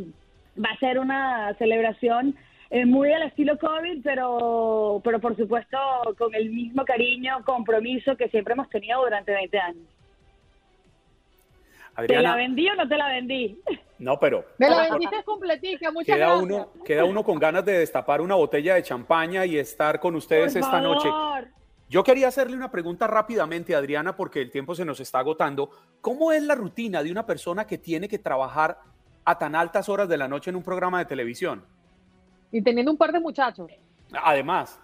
va a ser una celebración eh, muy al estilo COVID, pero, pero por supuesto con el mismo cariño, compromiso que siempre hemos tenido durante 20 años. ¿Te la vendí o no te la vendí? No, pero... Me la vendiste completica, muchas queda gracias. Uno, queda uno con ganas de destapar una botella de champaña y estar con ustedes esta noche. Yo quería hacerle una pregunta rápidamente, Adriana, porque el tiempo se nos está agotando. ¿Cómo es la rutina de una persona que tiene que trabajar a tan altas horas de la noche en un programa de televisión? Y teniendo un par de muchachos. Además.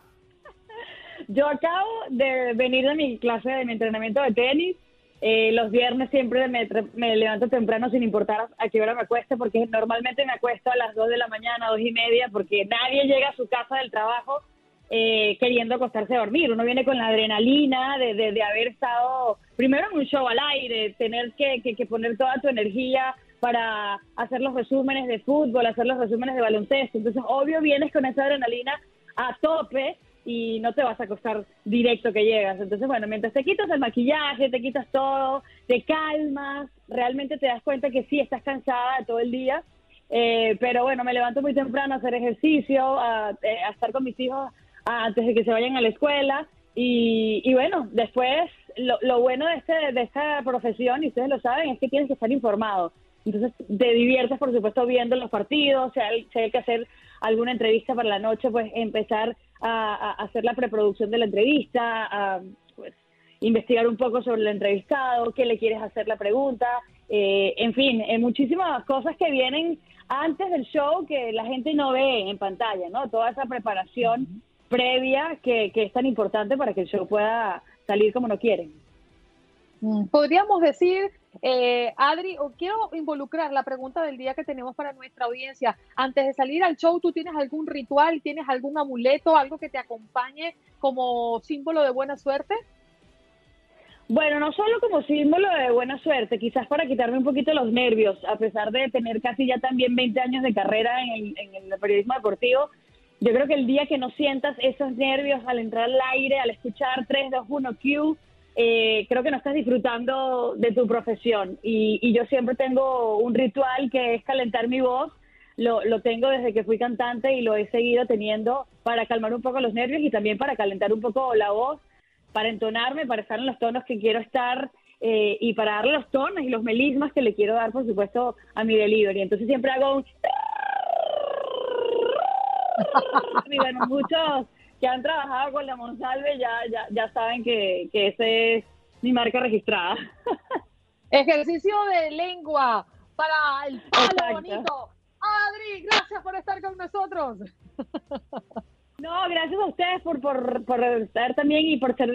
Yo acabo de venir de mi clase de mi entrenamiento de tenis eh, los viernes siempre me, levanto temprano sin importar a qué hora me acueste, porque normalmente me acuesto a las 2 de la mañana, dos y media, porque nadie llega a su casa del trabajo eh, queriendo acostarse a dormir. Uno viene con la adrenalina de, de, haber estado primero en un show al aire, tener que, que, poner toda tu energía para hacer los resúmenes de fútbol, hacer los resúmenes de baloncesto. Entonces, obvio, vienes con esa adrenalina a tope y no te vas a acostar directo que llegas. Entonces, bueno, mientras te quitas el maquillaje, te quitas todo, te calmas, realmente te das cuenta que sí, estás cansada todo el día. Eh, pero bueno, me levanto muy temprano a hacer ejercicio, a, eh, estar con mis hijos antes de que se vayan a la escuela. Y, y bueno, después lo, lo, bueno de, este, de esta profesión, y ustedes lo saben, es que tienes que estar informado. Entonces te diviertes, por supuesto, viendo los partidos, si hay, si hay que hacer alguna entrevista para la noche, pues empezar a, hacer la preproducción de la entrevista, a pues, investigar un poco sobre el entrevistado, qué le quieres hacer la pregunta, eh, en fin, eh, muchísimas cosas que vienen antes del show que la gente no ve en pantalla, ¿no? Toda esa preparación previa que, que es tan importante para que el show pueda salir como no quieren. Mm, podríamos decir eh, Adri, quiero involucrar la pregunta del día que tenemos para nuestra audiencia. Antes de salir al show, ¿tú tienes algún ritual, tienes algún amuleto, algo que te acompañe como símbolo de buena suerte? Bueno, no solo como símbolo de buena suerte, quizás para quitarme un poquito los nervios, a pesar de tener casi ya también 20 años de carrera en el, en el periodismo deportivo. Yo creo que el día que no sientas esos nervios al entrar al aire, al escuchar 3, 2, 1, Q, eh, creo que no estás disfrutando de tu profesión. Y, yo siempre tengo un ritual que es calentar mi voz. Lo, lo, tengo desde que fui cantante y lo he seguido teniendo para calmar un poco los nervios y también para calentar un poco la voz, para entonarme, para estar en los tonos que quiero estar eh, y para darle los tonos y los melismas que le quiero dar, por supuesto, a mi delivery. Entonces siempre hago un... que han trabajado con la Monsalve ya, ya, ya saben que, que ese es mi marca registrada. Ejercicio de lengua para el palo bonito. Adri, gracias por estar con nosotros. No, gracias a ustedes por, por, por estar también y por ser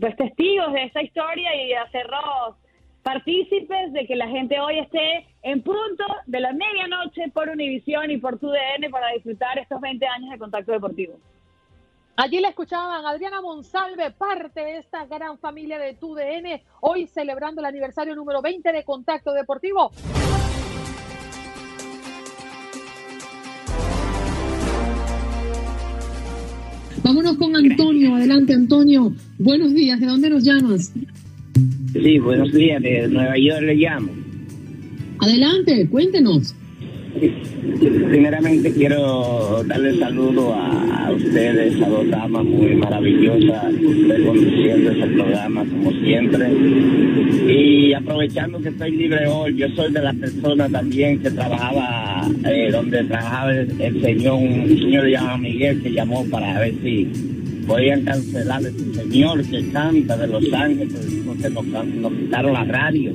pues, testigos de esta historia y hacernos partícipes de que la gente hoy esté en punto de la medianoche por Univisión y por TUDN para disfrutar estos 20 años de contacto deportivo. Allí la escuchaban Adriana Monsalve, parte de esta gran familia de TUDN, hoy celebrando el aniversario número 20 de Contacto Deportivo. Vámonos con Antonio. Adelante, Antonio. Buenos días. ¿De dónde nos llamas? Sí, buenos días. De Nueva York le llamo. Adelante, cuéntenos. Primeramente quiero darle saludo a, ustedes, a dos damas muy maravillosas, conduciendo ese programa como siempre. Y aprovechando que estoy libre hoy, yo soy de la persona también que trabajaba, eh, donde trabajaba el, señor, un señor llamado Miguel que llamó para ver si podían cancelar ese señor que canta de Los Ángeles, porque nos quitaron la radio.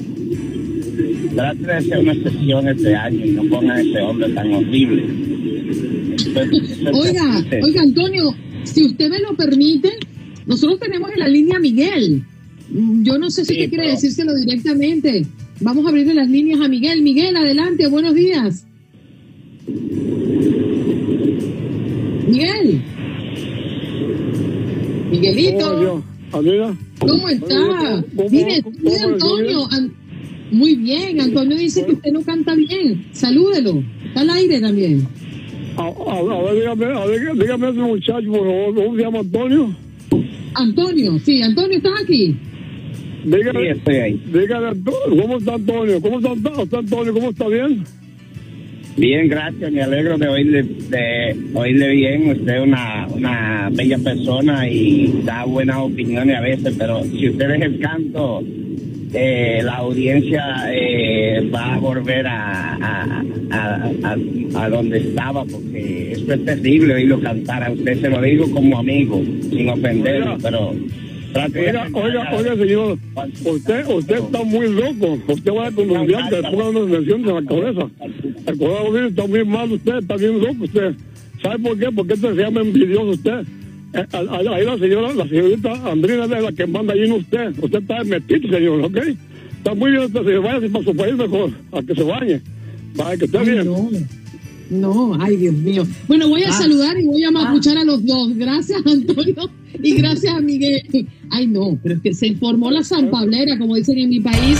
Trate de hacer una sesión este año y no pongan a ese hombre tan horrible. Oiga, oiga, Antonio, si usted me lo permite, nosotros tenemos en la línea a Miguel. Yo no sé si usted quiere decírselo directamente. Vamos a abrirle las líneas a Miguel. Miguel, adelante, buenos días. Miguel. Miguelito. ¿Cómo está? Mire, Antonio. Muy bien, Antonio dice que usted no canta bien. Salúdelo. Está al aire también. A, ver, dígame, a ver, dígame a ese muchacho, por favor. ¿Cómo se llama Antonio? Antonio, sí. Antonio, ¿estás aquí? Dígame, sí, estoy ahí. Dígame, ¿cómo está Antonio? ¿Cómo está, está Antonio? ¿Cómo está bien? Bien, gracias, me alegro de oírle, de oírle bien. Usted es una, una bella persona y da buenas opiniones a veces, pero si usted es el canto, eh, la audiencia eh, va a volver a, a, a, donde estaba, porque esto es terrible oírlo cantar. A usted se lo digo como amigo, sin ofenderlo, pero... Oiga, oiga, oiga, señor, usted, usted está muy loco. Usted va a conduciante, ponga una mención en la cabeza. El coronavirus está muy mal, usted está bien loco, usted. ¿Sabe por qué? Porque este se llama envidioso usted. Ahí la señora, la señorita Andrina es la que manda ahí en usted. Usted está metido, señor, ¿ok? Está muy bien, usted se vaya para su país mejor, a que se bañe. Para que esté bien. No. no, ay Dios mío. Bueno, voy a ah. saludar y voy a escuchar a los dos. Gracias, Antonio, y gracias a Miguel. Ay, no, pero es que se formó la zampablera, como dicen en mi país.